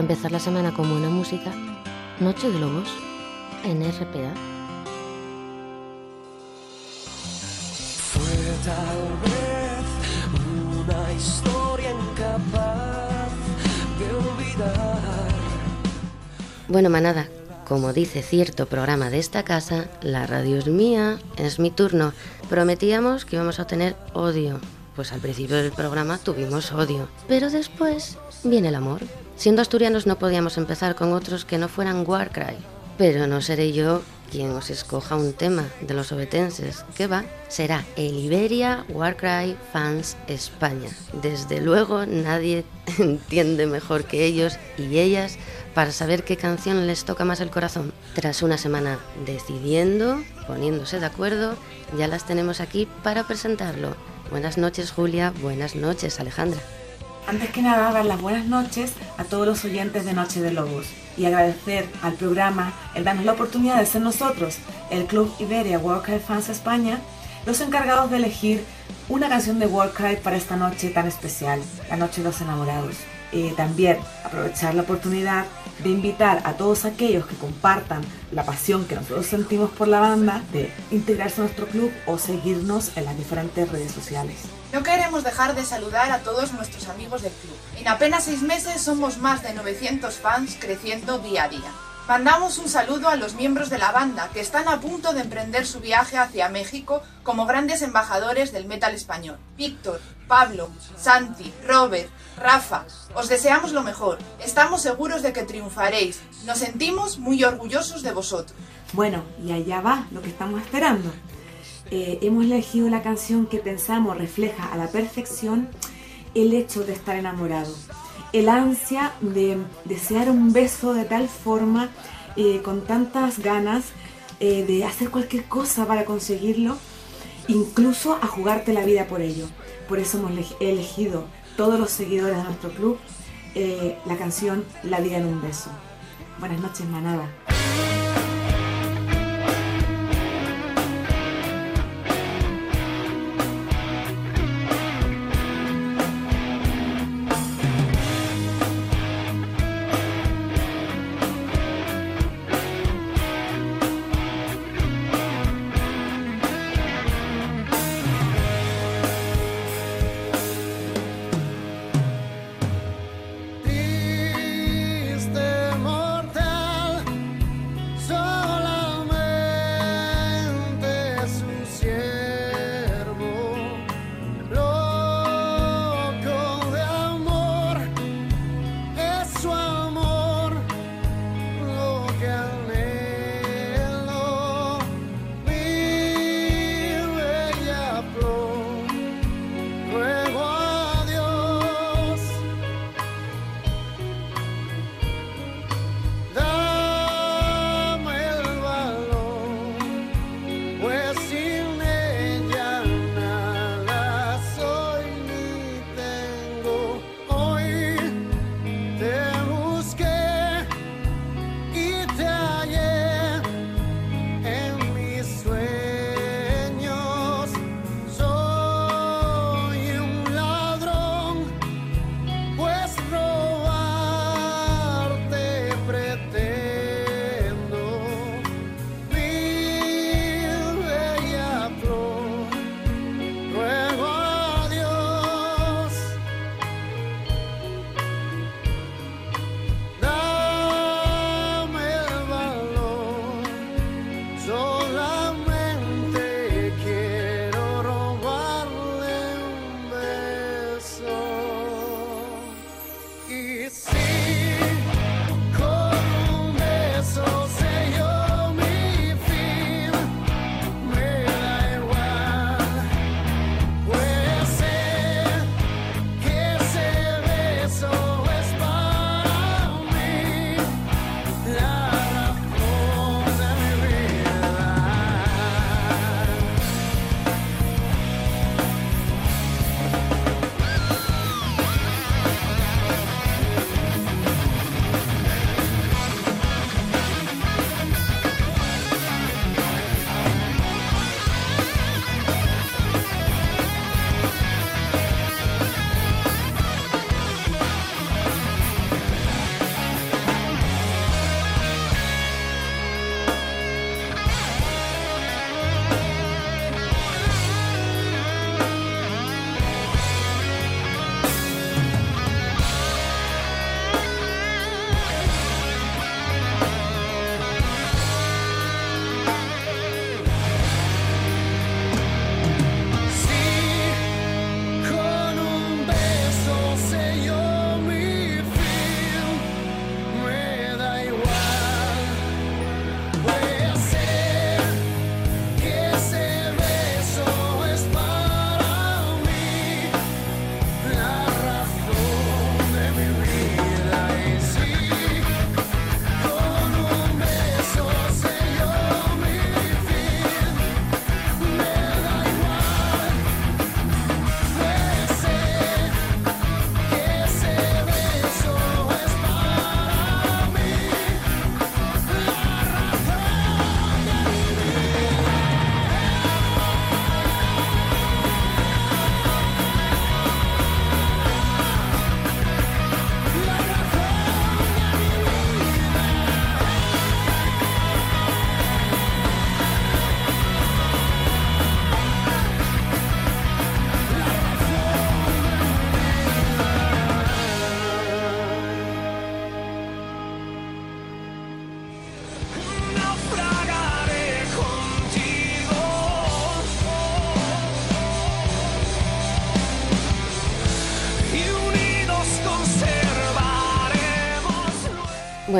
Empezar la semana con buena música, Noche de Lobos en RPA. Fue tal vez una historia incapaz de olvidar. Bueno, manada, como dice cierto programa de esta casa, la radio es mía, es mi turno. Prometíamos que íbamos a tener odio. Pues al principio del programa tuvimos odio. Pero después viene el amor. Siendo asturianos no podíamos empezar con otros que no fueran Warcry. Pero no seré yo quien os escoja un tema de los obetenses. ¿Qué va? Será el Iberia Warcry Fans España. Desde luego nadie (laughs) entiende mejor que ellos y ellas para saber qué canción les toca más el corazón. Tras una semana decidiendo, poniéndose de acuerdo, ya las tenemos aquí para presentarlo. Buenas noches Julia, buenas noches Alejandra. Antes que nada, dar las buenas noches a todos los oyentes de Noche de Lobos y agradecer al programa el darnos la oportunidad de ser nosotros, el Club Iberia Warcry Fans España, los encargados de elegir una canción de Warcry para esta noche tan especial, la Noche de los Enamorados. Eh, también aprovechar la oportunidad de invitar a todos aquellos que compartan la pasión que nosotros sentimos por la banda de integrarse a nuestro club o seguirnos en las diferentes redes sociales. No queremos dejar de saludar a todos nuestros amigos del club. En apenas seis meses somos más de 900 fans creciendo día a día. Mandamos un saludo a los miembros de la banda que están a punto de emprender su viaje hacia México como grandes embajadores del metal español. Víctor, Pablo, Santi, Robert, Rafa, os deseamos lo mejor. Estamos seguros de que triunfaréis. Nos sentimos muy orgullosos de vosotros. Bueno, y allá va lo que estamos esperando. Eh, hemos elegido la canción que pensamos refleja a la perfección el hecho de estar enamorado. El ansia de desear un beso de tal forma, eh, con tantas ganas, eh, de hacer cualquier cosa para conseguirlo, incluso a jugarte la vida por ello. Por eso hemos ele- elegido todos los seguidores de nuestro club eh, la canción La vida en un beso. Buenas noches, manada.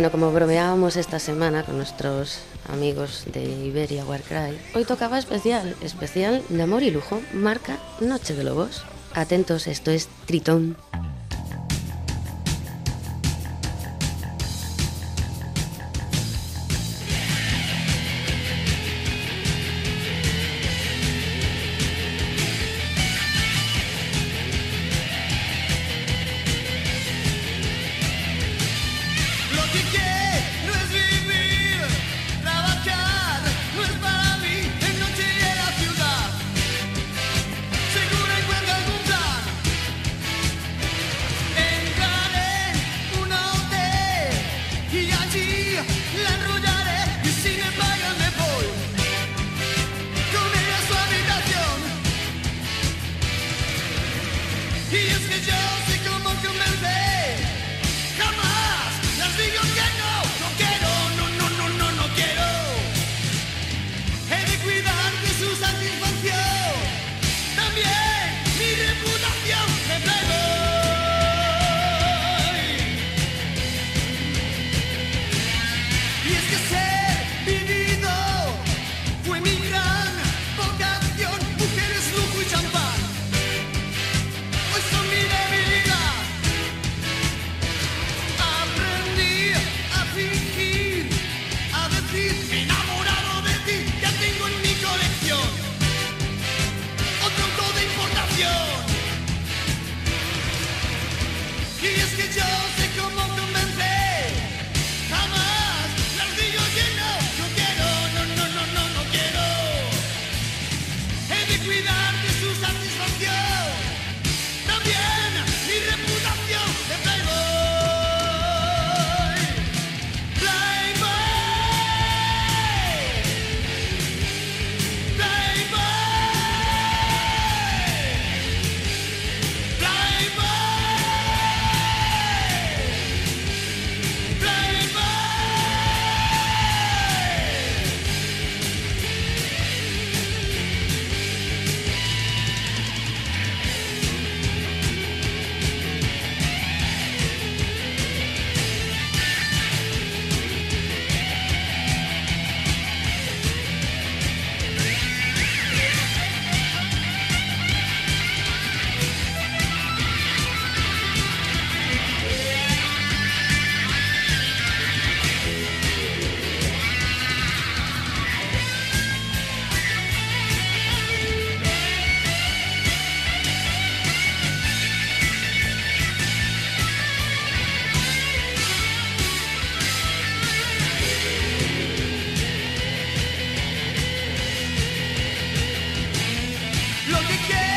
Bueno, como bromeábamos esta semana con nuestros amigos de Iberia Warcry, hoy tocaba especial, especial de amor y lujo, marca Noche de Lobos. Atentos, esto es Tritón. again.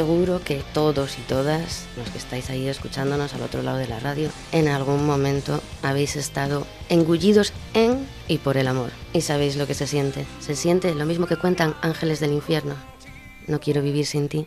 seguro que todos y todas los que estáis ahí escuchándonos al otro lado de la radio, en algún momento habéis estado engullidos en y por el amor. Y sabéis lo que se siente. Se siente lo mismo que cuentan ángeles del infierno. No quiero vivir sin ti.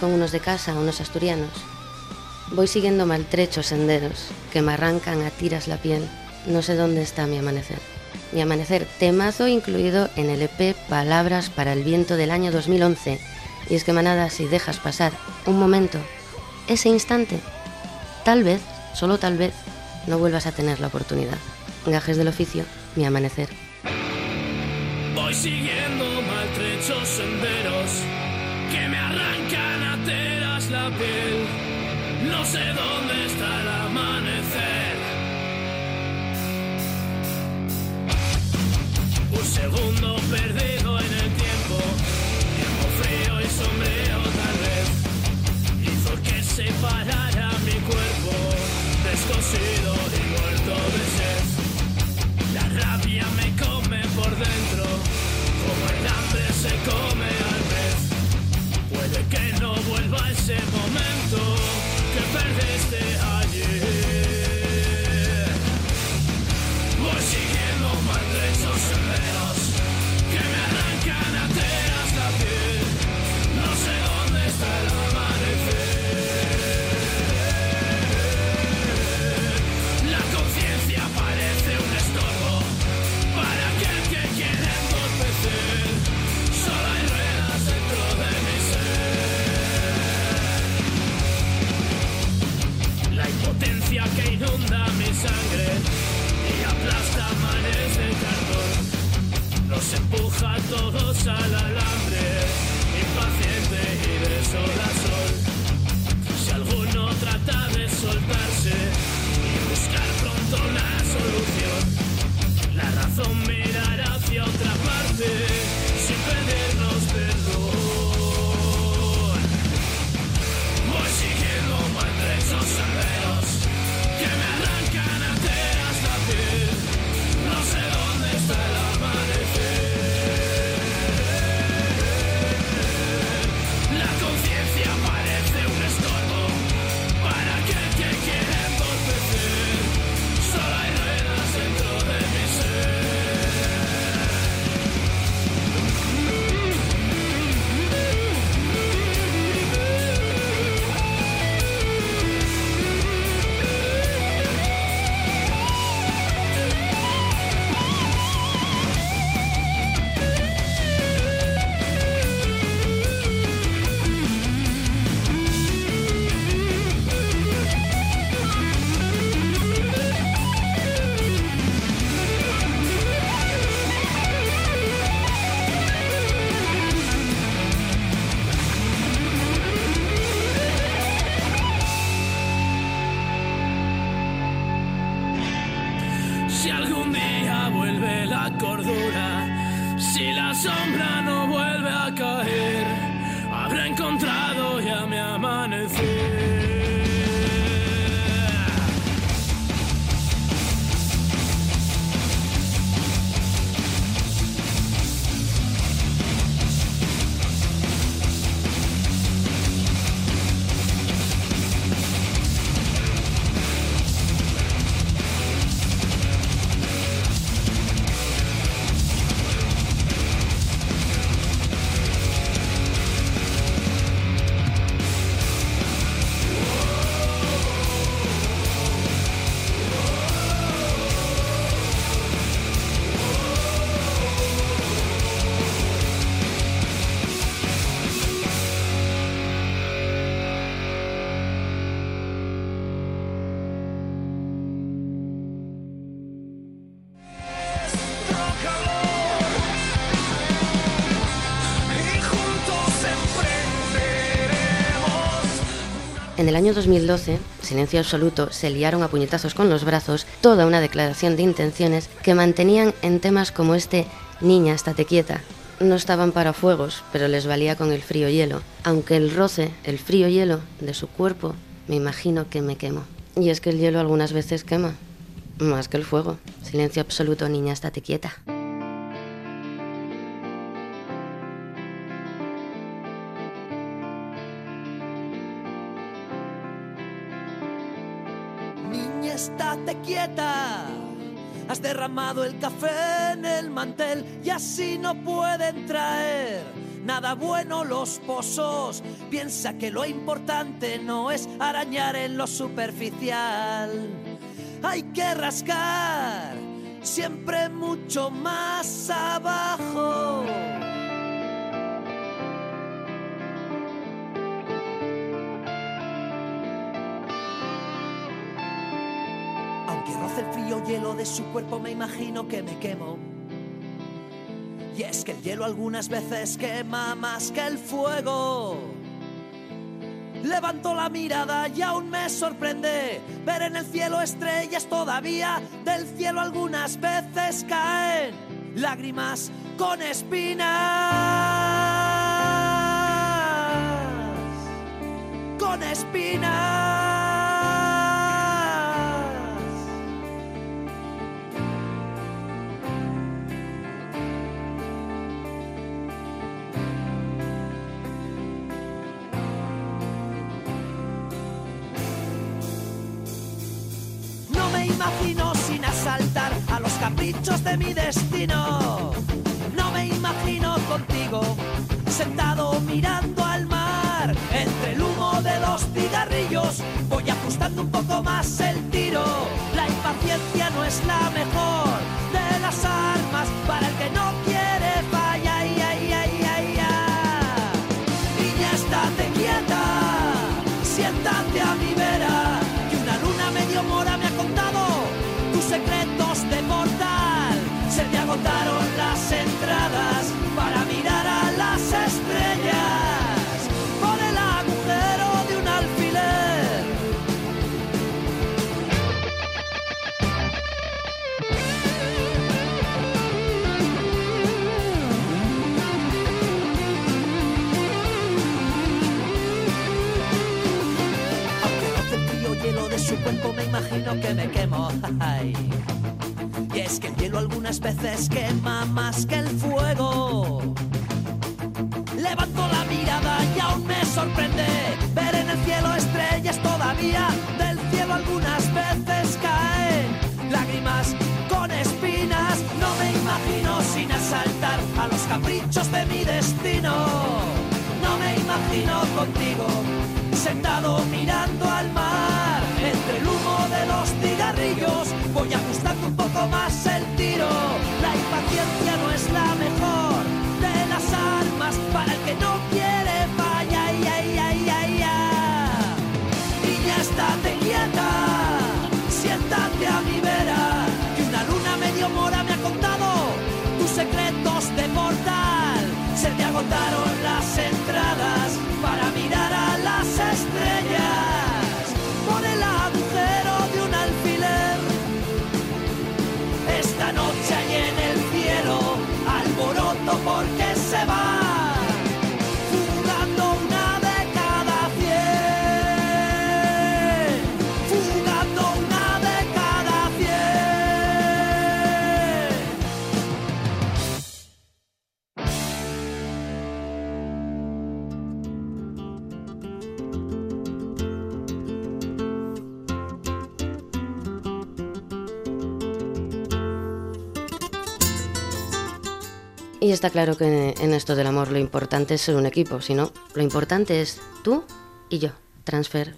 Con unos de casa, unos asturianos. Voy siguiendo maltrechos senderos que me arrancan a tiras la piel. No sé dónde está mi amanecer. Mi amanecer, temazo incluido en el EP Palabras para el Viento del año 2011. Y es que manada, si dejas pasar un momento, ese instante, tal vez, solo tal vez, no vuelvas a tener la oportunidad. Gajes del oficio, mi amanecer. Voy siguiendo maltrechos senderos No sé dónde está el amanecer. Un segundo perdido en el tiempo, tiempo frío y sombrero tal vez, hizo que se parara ese momento Los empuja todos al alambre, impaciente y de el año 2012, silencio absoluto, se liaron a puñetazos con los brazos toda una declaración de intenciones que mantenían en temas como este Niña, estate quieta. No estaban para fuegos, pero les valía con el frío hielo. Aunque el roce, el frío hielo de su cuerpo, me imagino que me quemo. Y es que el hielo algunas veces quema. Más que el fuego. Silencio absoluto, niña, estate quieta. Has derramado el café en el mantel y así no pueden traer nada bueno los pozos. Piensa que lo importante no es arañar en lo superficial. Hay que rascar siempre mucho más abajo. El frío hielo de su cuerpo, me imagino que me quemo. Y es que el hielo algunas veces quema más que el fuego. Levanto la mirada y aún me sorprende ver en el cielo estrellas todavía. Del cielo algunas veces caen lágrimas con espinas. Con espinas. Caprichos de mi destino. No me imagino contigo sentado mirando al mar. Entre el humo de los cigarrillos voy ajustando un poco más el tiro. La impaciencia no es la mejor de las armas para el que no quiere imagino que me quemo. Ay. Y es que el hielo algunas veces quema más que el fuego. Levanto la mirada y aún me sorprende ver en el cielo estrellas todavía. Del cielo algunas veces caen lágrimas con espinas. No me imagino sin asaltar a los caprichos de mi destino. No me imagino contigo sentado mirando al mar. Cigarrillos voy ajustando un poco más el tiro. La impaciencia no es la mejor de las armas para el que no quiere falla. Ay, ay, ay. Niña, estate quieta, siéntate a mi vera. Que una luna medio mora me ha contado tus secretos de portal. Se te agotaron las Y está claro que en esto del amor lo importante es ser un equipo, si no, lo importante es tú y yo. Transfer.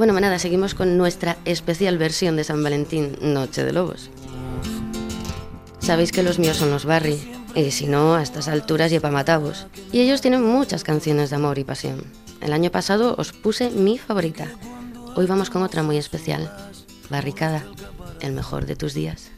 Bueno, manada, seguimos con nuestra especial versión de San Valentín, Noche de Lobos. Sabéis que los míos son los Barry, y si no, a estas alturas lleva matavos. Y ellos tienen muchas canciones de amor y pasión. El año pasado os puse mi favorita. Hoy vamos con otra muy especial, Barricada, el mejor de tus días.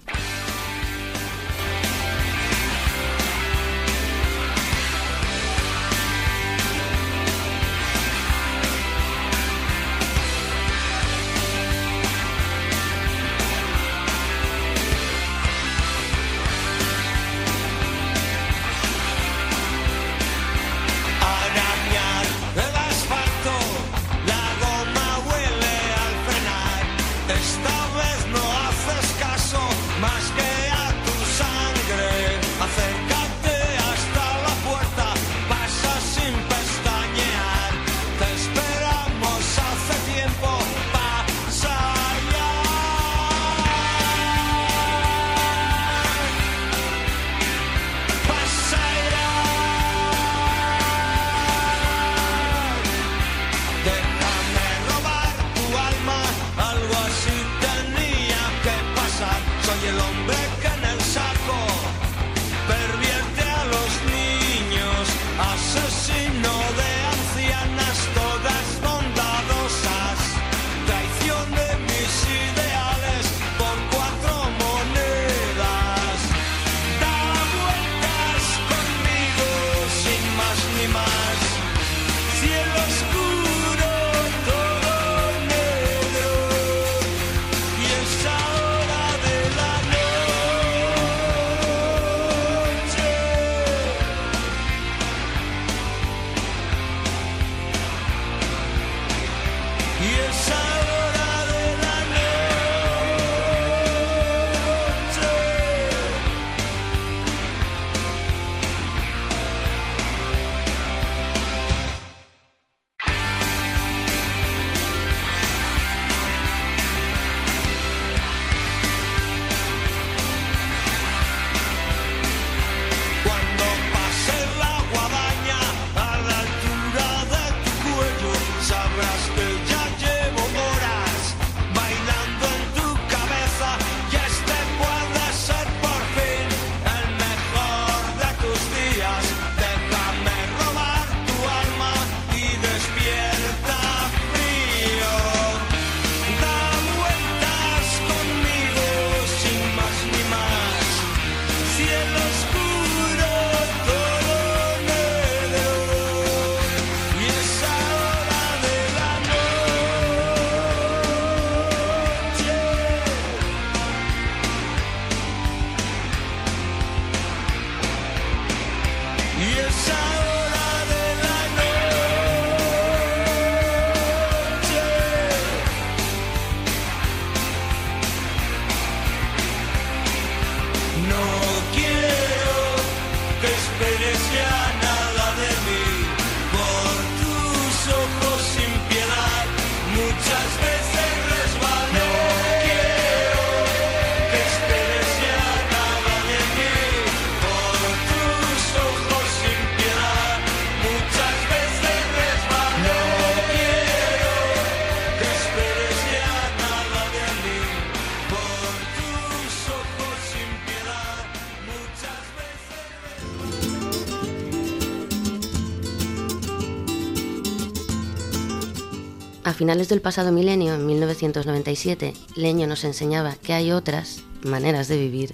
finales del pasado milenio, en 1997, Leño nos enseñaba que hay otras maneras de vivir,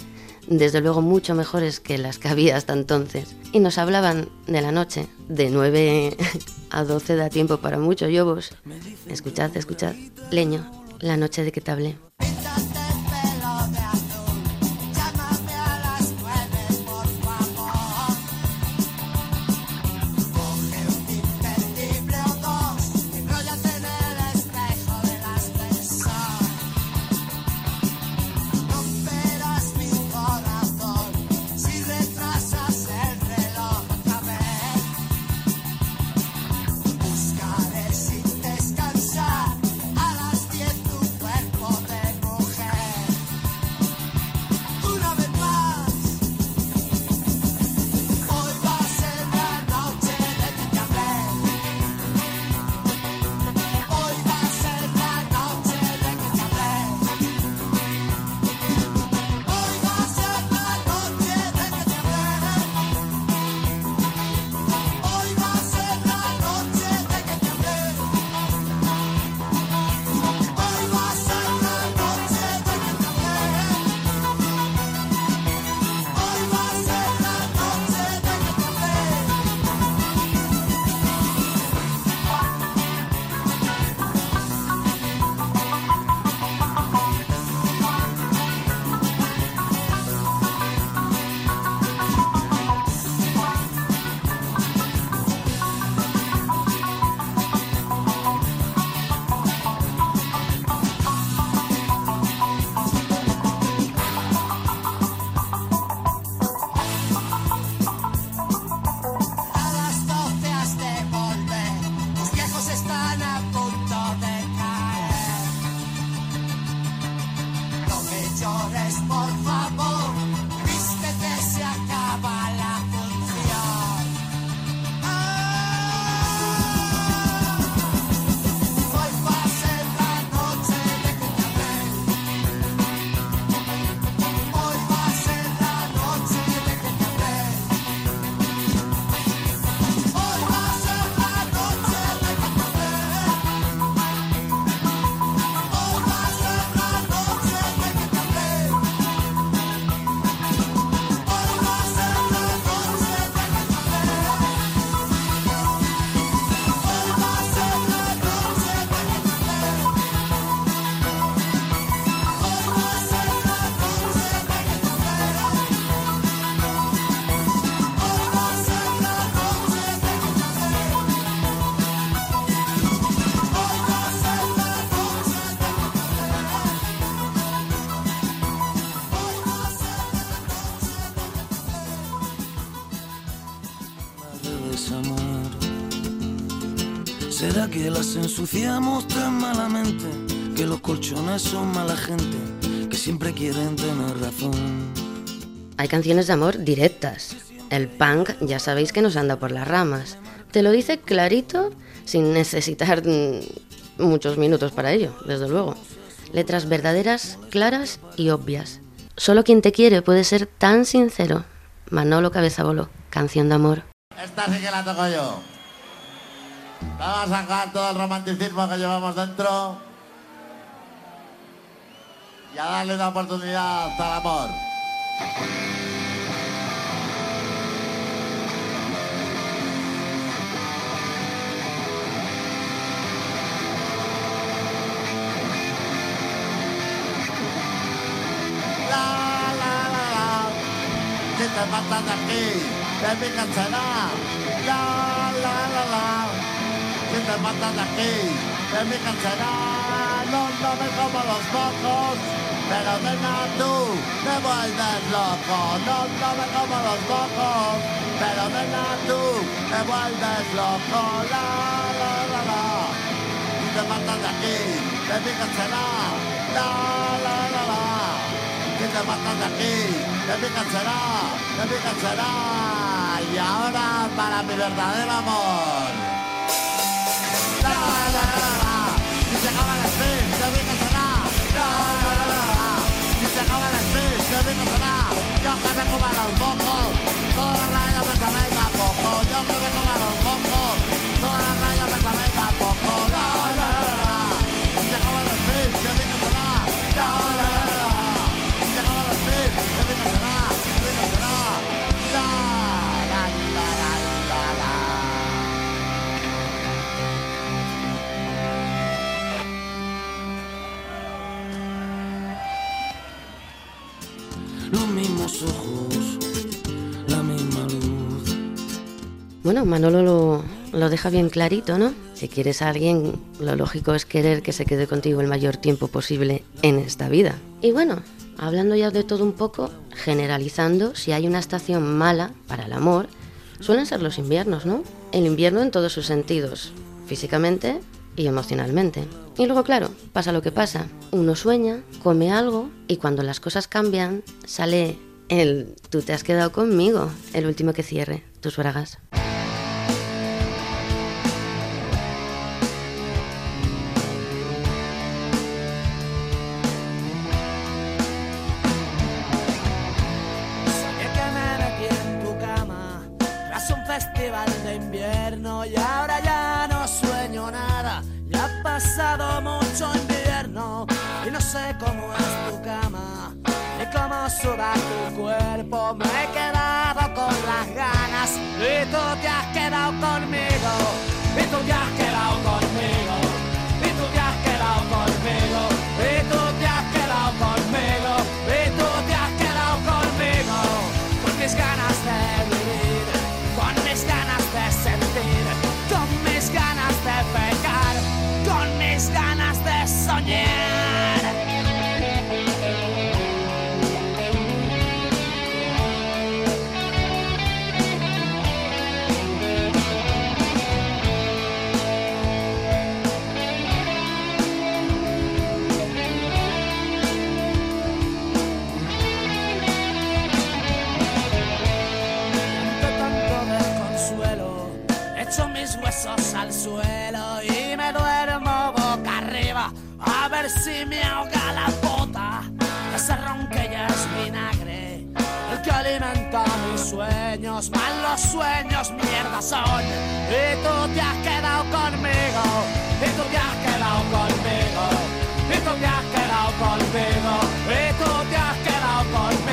desde luego mucho mejores que las que había hasta entonces. Y nos hablaban de la noche, de 9 a 12 da tiempo para muchos yobos. Escuchad, escuchad. Leño, la noche de que te hablé. Ensuciamos tan malamente? Que los colchones son mala gente, que siempre quieren tener razón. Hay canciones de amor directas. El punk ya sabéis que nos anda por las ramas. Te lo dice clarito sin necesitar mm, muchos minutos para ello, desde luego. Letras verdaderas, claras y obvias. Solo quien te quiere puede ser tan sincero. Manolo Cabezabolo, canción de amor. Esta sí que la toco yo. Vamos a sacar todo el romanticismo que llevamos dentro y a darle una oportunidad al amor. La, la, la, la. Si te matas de aquí, de mi cansará. La, la, la, te matas de aquí, de mi cansará. No, me como los mocos, pero venga tú, me vuelves loco. No, no me como los mocos, pero venga tú, me vuelves loco. La, la, la, la. Si te matas de aquí, de mi cansará. La, la, la, la. Si te matas de aquí, de mi cansará, de mi cansará. Y ahora para mi verdadero amor. La, Bueno, Manolo lo, lo deja bien clarito, ¿no? Si quieres a alguien, lo lógico es querer que se quede contigo el mayor tiempo posible en esta vida. Y bueno, hablando ya de todo un poco, generalizando, si hay una estación mala para el amor, suelen ser los inviernos, ¿no? El invierno en todos sus sentidos, físicamente y emocionalmente. Y luego, claro, pasa lo que pasa. Uno sueña, come algo y cuando las cosas cambian, sale el tú te has quedado conmigo, el último que cierre, tus bragas. Suda tu cuerpo. Me he quedado con las ganas y tú te has quedado conmigo. Y tú te has quedado conmigo. Si me ahoga la bota. Ese ron que ya es vinagre, el que alimenta mis sueños, mal los sueños mierda son. Y tú te has quedado conmigo, y tú te has quedado conmigo, y tú te has quedado conmigo, y tú te has quedado conmigo,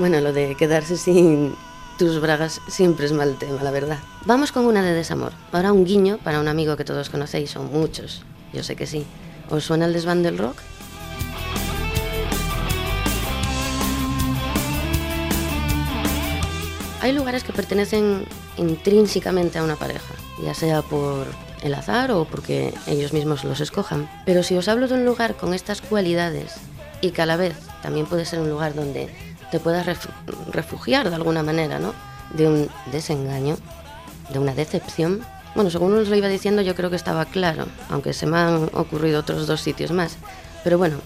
Bueno, lo de quedarse sin tus bragas siempre es mal tema, la verdad. Vamos con una de desamor. Ahora un guiño para un amigo que todos conocéis, son muchos. Yo sé que sí. ¿Os suena el desván del rock? Hay lugares que pertenecen intrínsecamente a una pareja, ya sea por el azar o porque ellos mismos los escojan. Pero si os hablo de un lugar con estas cualidades y que a la vez también puede ser un lugar donde te puedas ref- refugiar de alguna manera, ¿no? De un desengaño, de una decepción. Bueno, según os lo iba diciendo, yo creo que estaba claro, aunque se me han ocurrido otros dos sitios más. Pero bueno,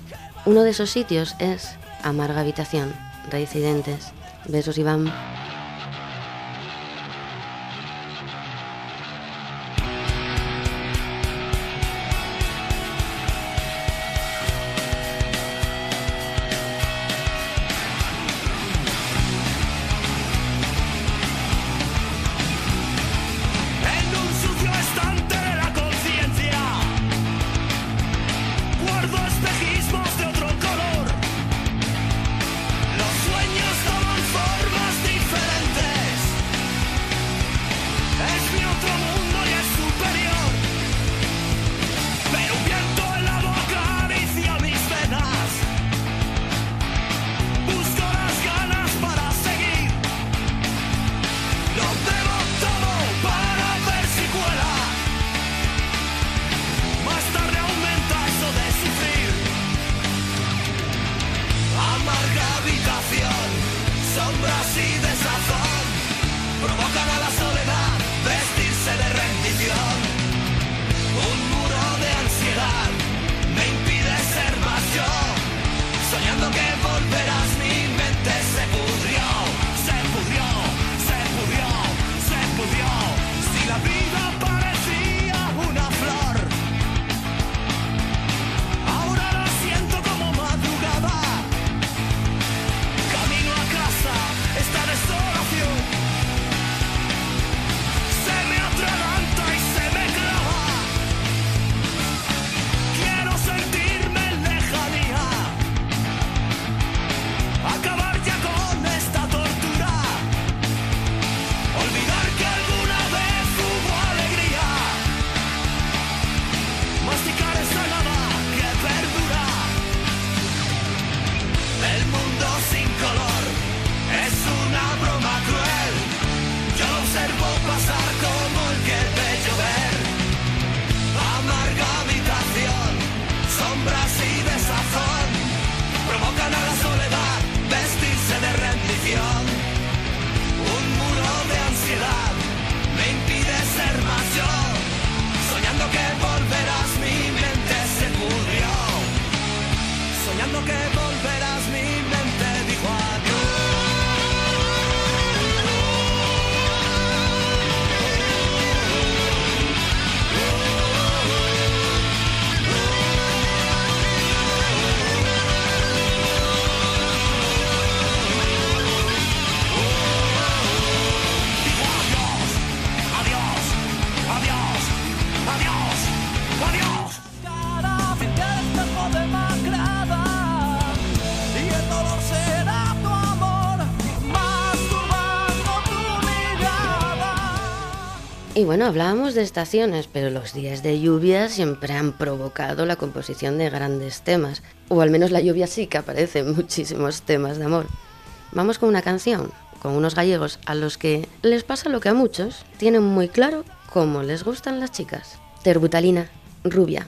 uno de esos sitios es Amarga Habitación, Reincidentes. Besos, Iván. Y bueno, hablábamos de estaciones, pero los días de lluvia siempre han provocado la composición de grandes temas, o al menos la lluvia sí que aparece en (laughs) muchísimos temas de amor. Vamos con una canción, con unos gallegos a los que les pasa lo que a muchos, tienen muy claro cómo les gustan las chicas. Terbutalina, rubia.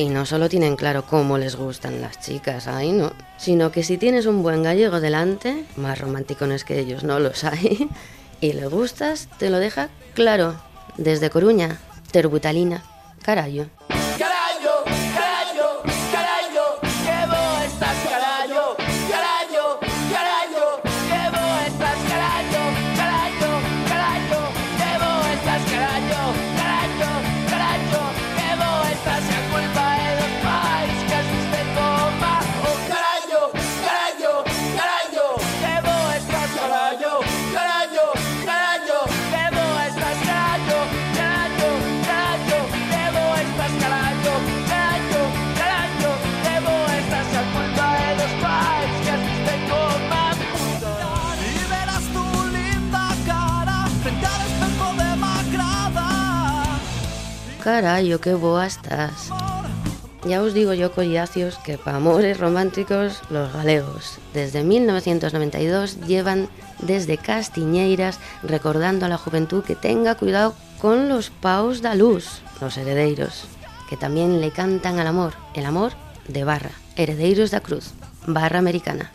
Y no solo tienen claro cómo les gustan las chicas, ahí no, sino que si tienes un buen gallego delante, más romanticones que ellos no los hay, y le gustas, te lo deja claro, desde Coruña, Terbutalina, Carallo. Carayo, qué boa estás. Ya os digo yo, collacios, que para amores románticos, los galegos, desde 1992 llevan desde Castiñeiras recordando a la juventud que tenga cuidado con los paus da luz, los heredeiros, que también le cantan al amor, el amor de barra, heredeiros da cruz, barra americana.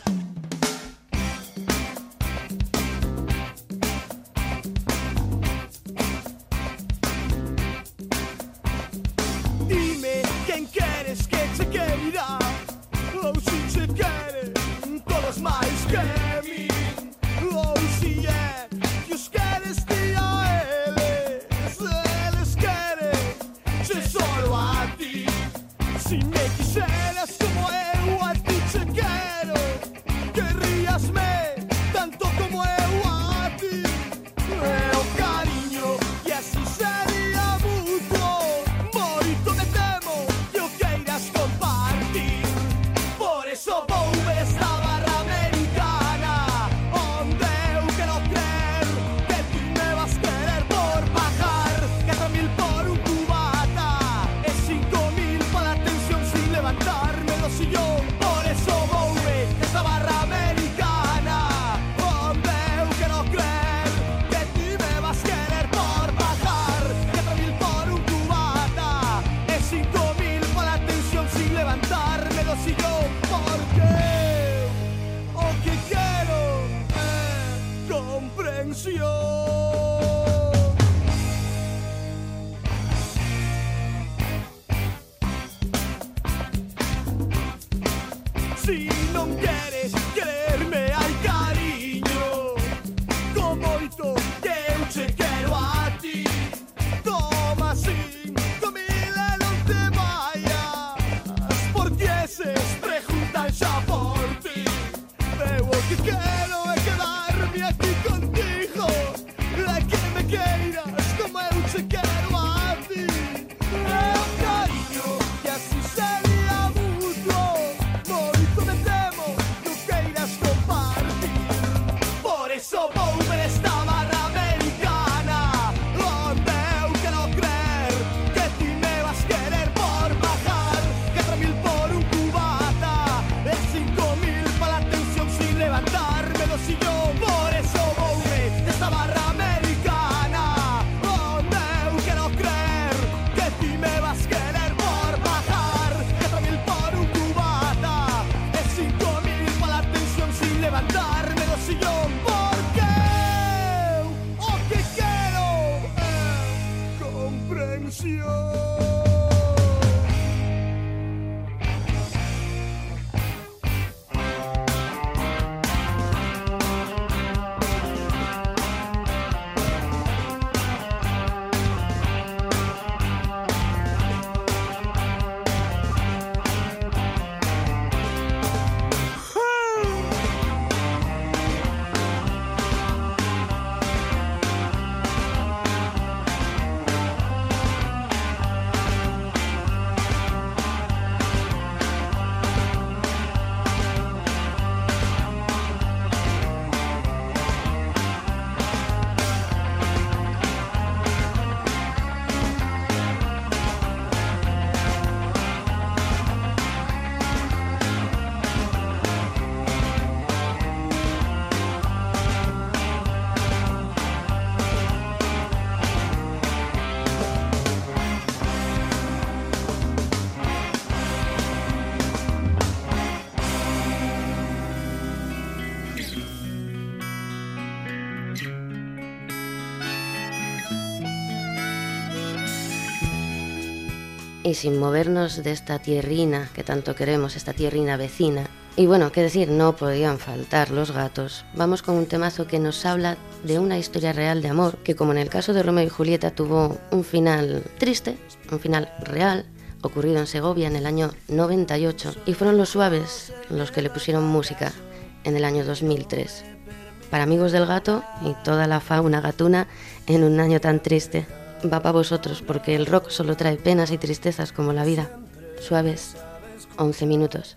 Y sin movernos de esta tierrina que tanto queremos, esta tierrina vecina. Y bueno, qué decir, no podían faltar los gatos. Vamos con un temazo que nos habla de una historia real de amor, que como en el caso de Romeo y Julieta tuvo un final triste, un final real, ocurrido en Segovia en el año 98, y fueron los suaves los que le pusieron música en el año 2003. Para amigos del gato y toda la fauna gatuna en un año tan triste va para vosotros, porque el rock solo trae penas y tristezas como la vida. Suaves, 11 minutos.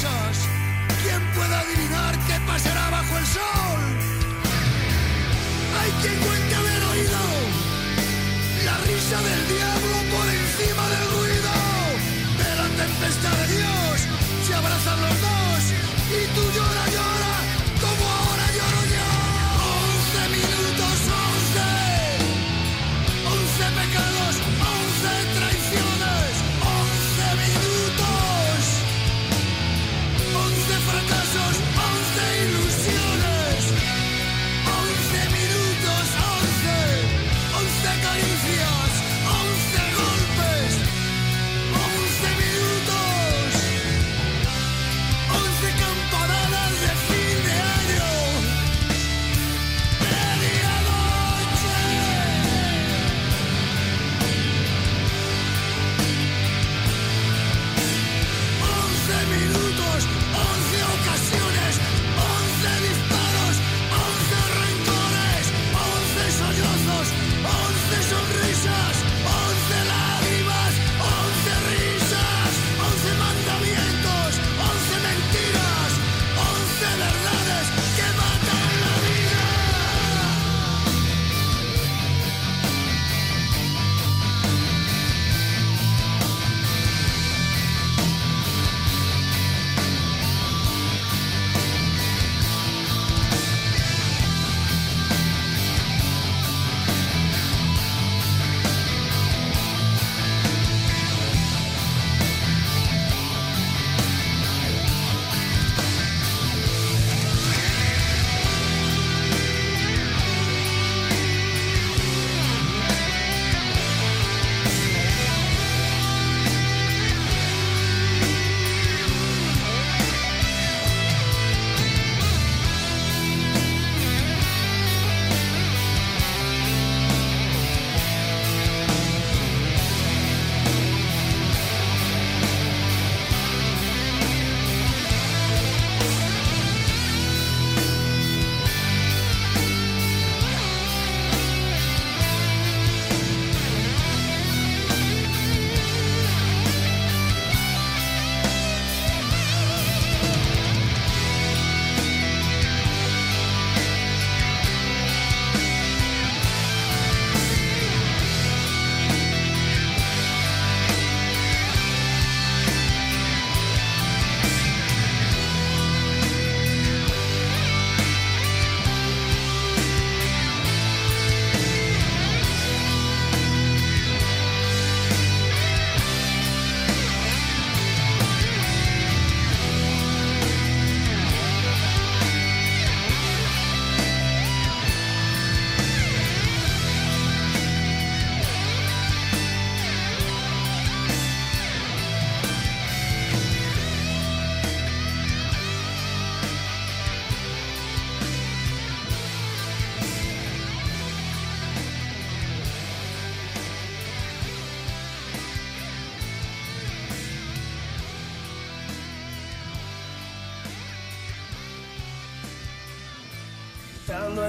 ¿Quién puede adivinar qué pasará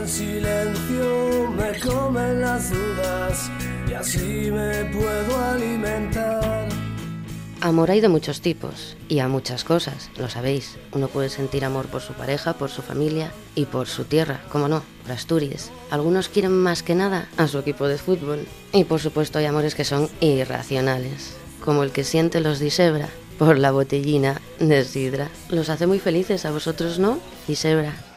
Silencio me comen las dudas y así me puedo alimentar. Amor hay de muchos tipos y a muchas cosas, lo sabéis. Uno puede sentir amor por su pareja, por su familia y por su tierra, como no, por Asturias. Algunos quieren más que nada a su equipo de fútbol. Y por supuesto hay amores que son irracionales, como el que siente los Disebra por la botellina de sidra. Los hace muy felices, a vosotros no, Disebra.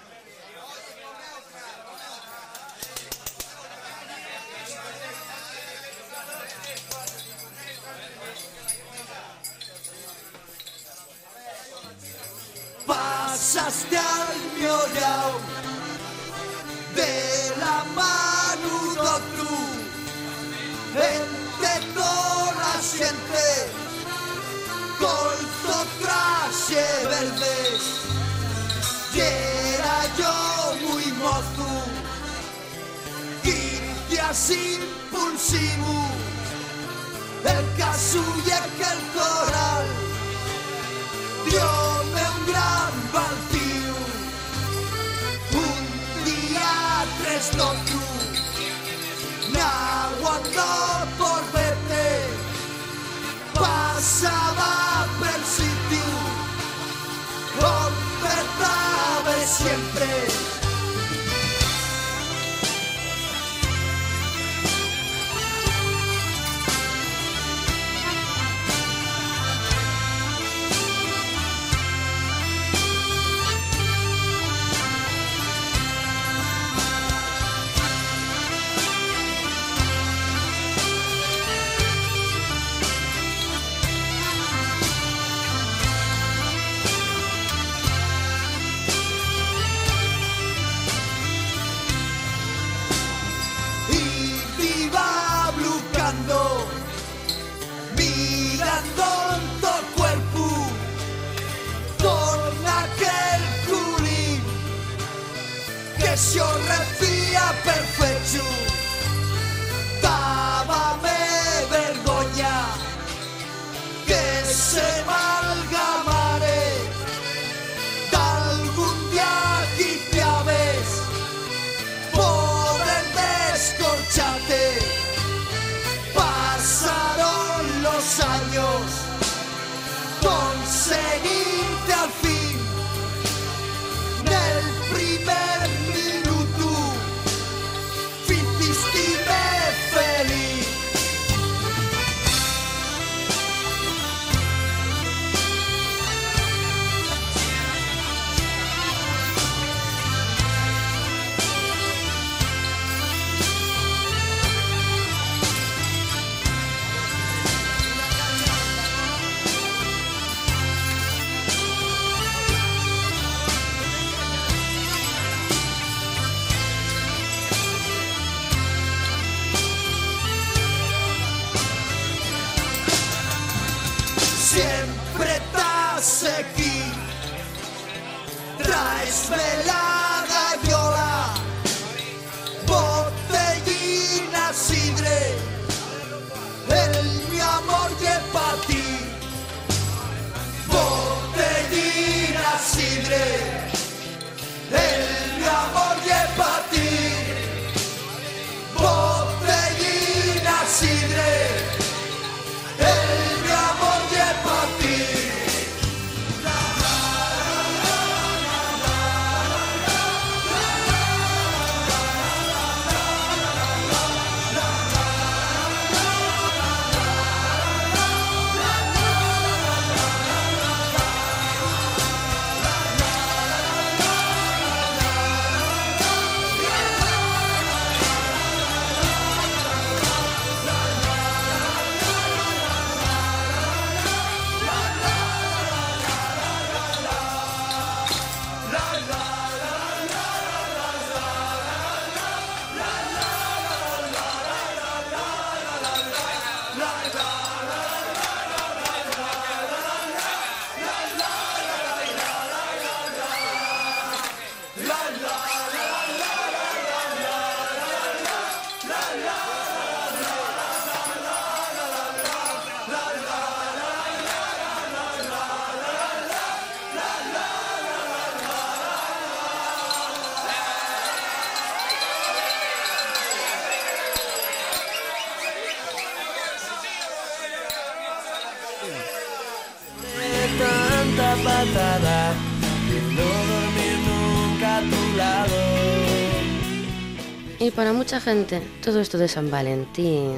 Gente, todo esto de San Valentín,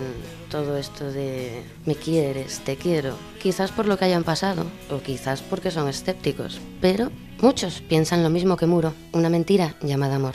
todo esto de me quieres, te quiero, quizás por lo que hayan pasado, o quizás porque son escépticos, pero muchos piensan lo mismo que Muro, una mentira llamada amor.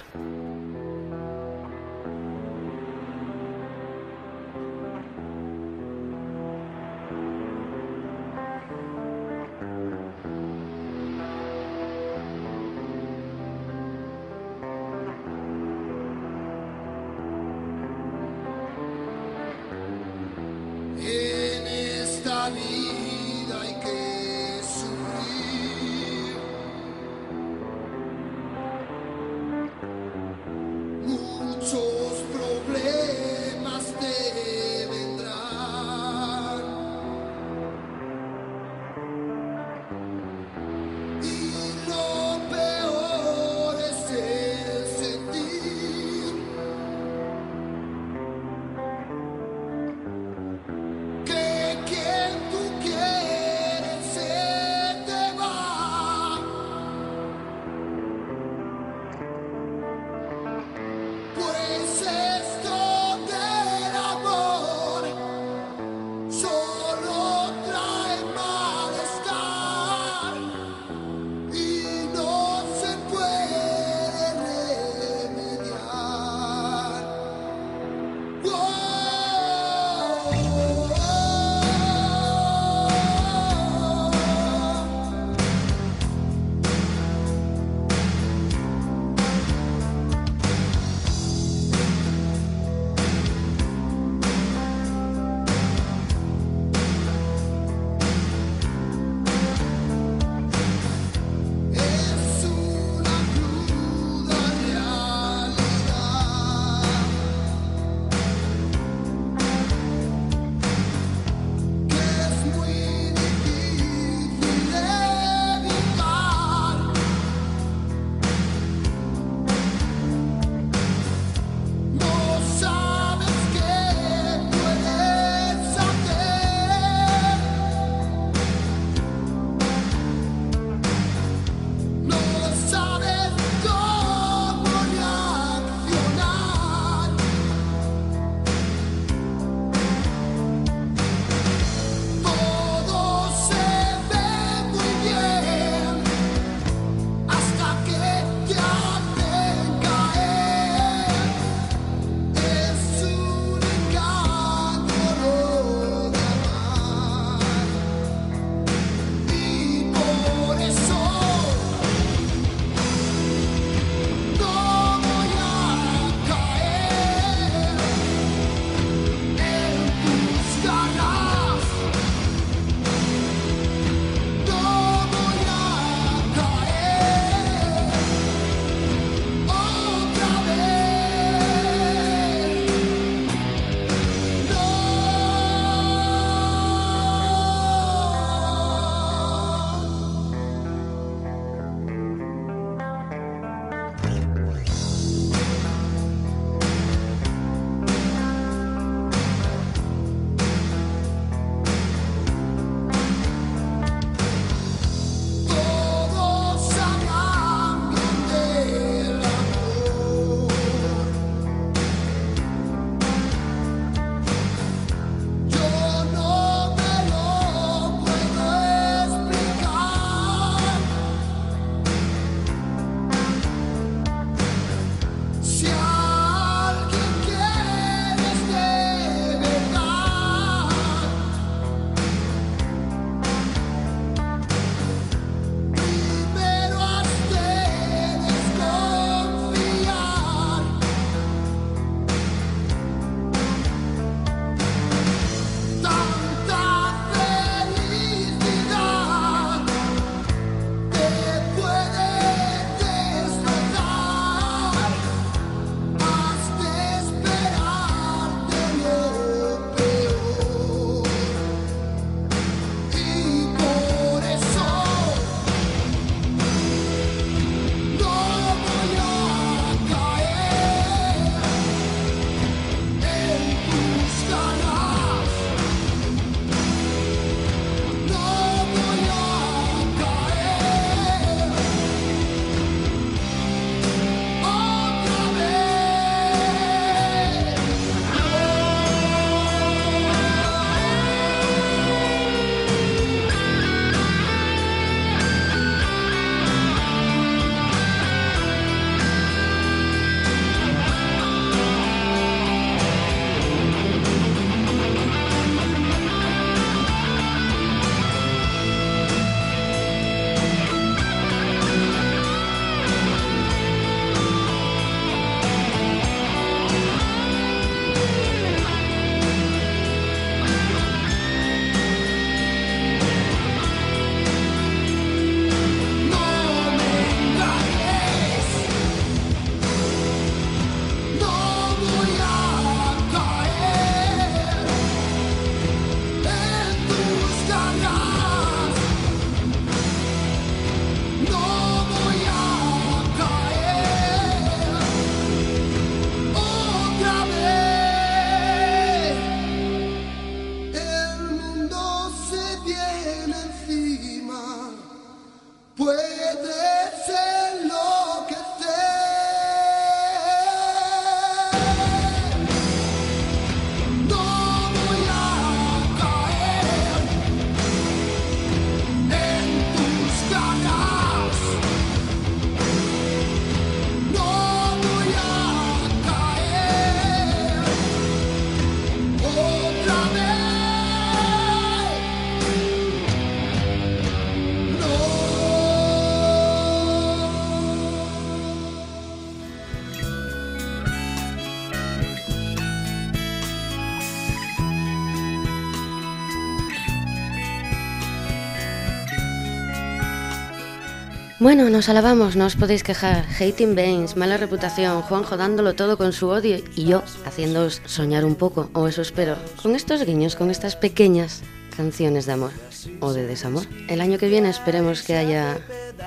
Bueno, nos alabamos, no os podéis quejar. Hating Baines, mala reputación, Juanjo dándolo todo con su odio y yo haciéndoos soñar un poco, o eso espero, con estos guiños, con estas pequeñas canciones de amor o de desamor. El año que viene esperemos que haya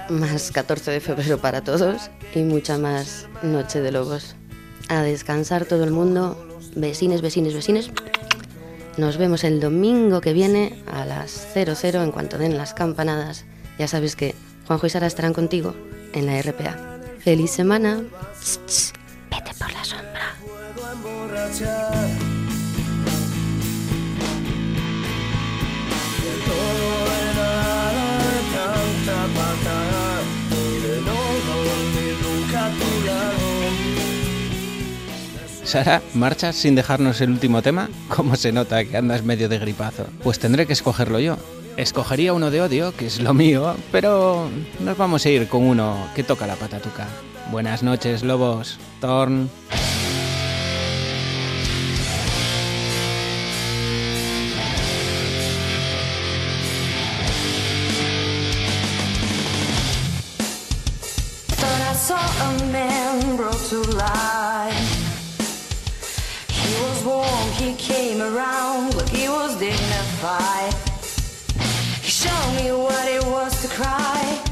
más 14 de febrero para todos y mucha más Noche de Lobos. A descansar todo el mundo, vecines, vecines, vecines. Nos vemos el domingo que viene a las 00 en cuanto den las campanadas. Ya sabes que Juanjo y Sara estarán contigo en la RPA. ¡Feliz semana! Vete por la sombra. Sara, ¿marchas sin dejarnos el último tema? ¿Cómo se nota que andas medio de gripazo? Pues tendré que escogerlo yo. Escogería uno de odio, que es lo mío, pero nos vamos a ir con uno que toca la patatuca. Buenas noches, lobos. Torn. Came around, he was dignified. He showed me what it was to cry.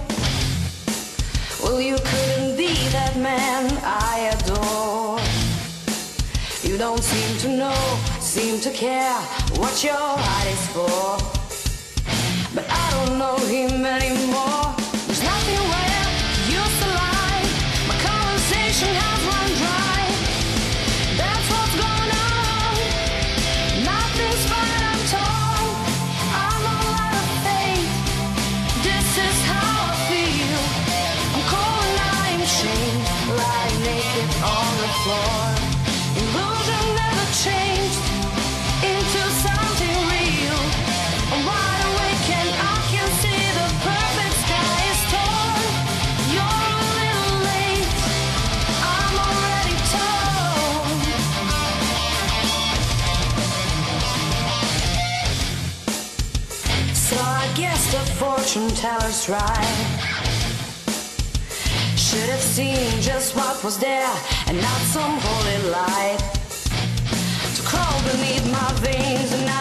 Well, you couldn't be that man I adore. You don't seem to know, seem to care what your heart is for. But I don't know him anymore. Fortune teller's right. Should have seen just what was there and not some holy light to crawl beneath my veins.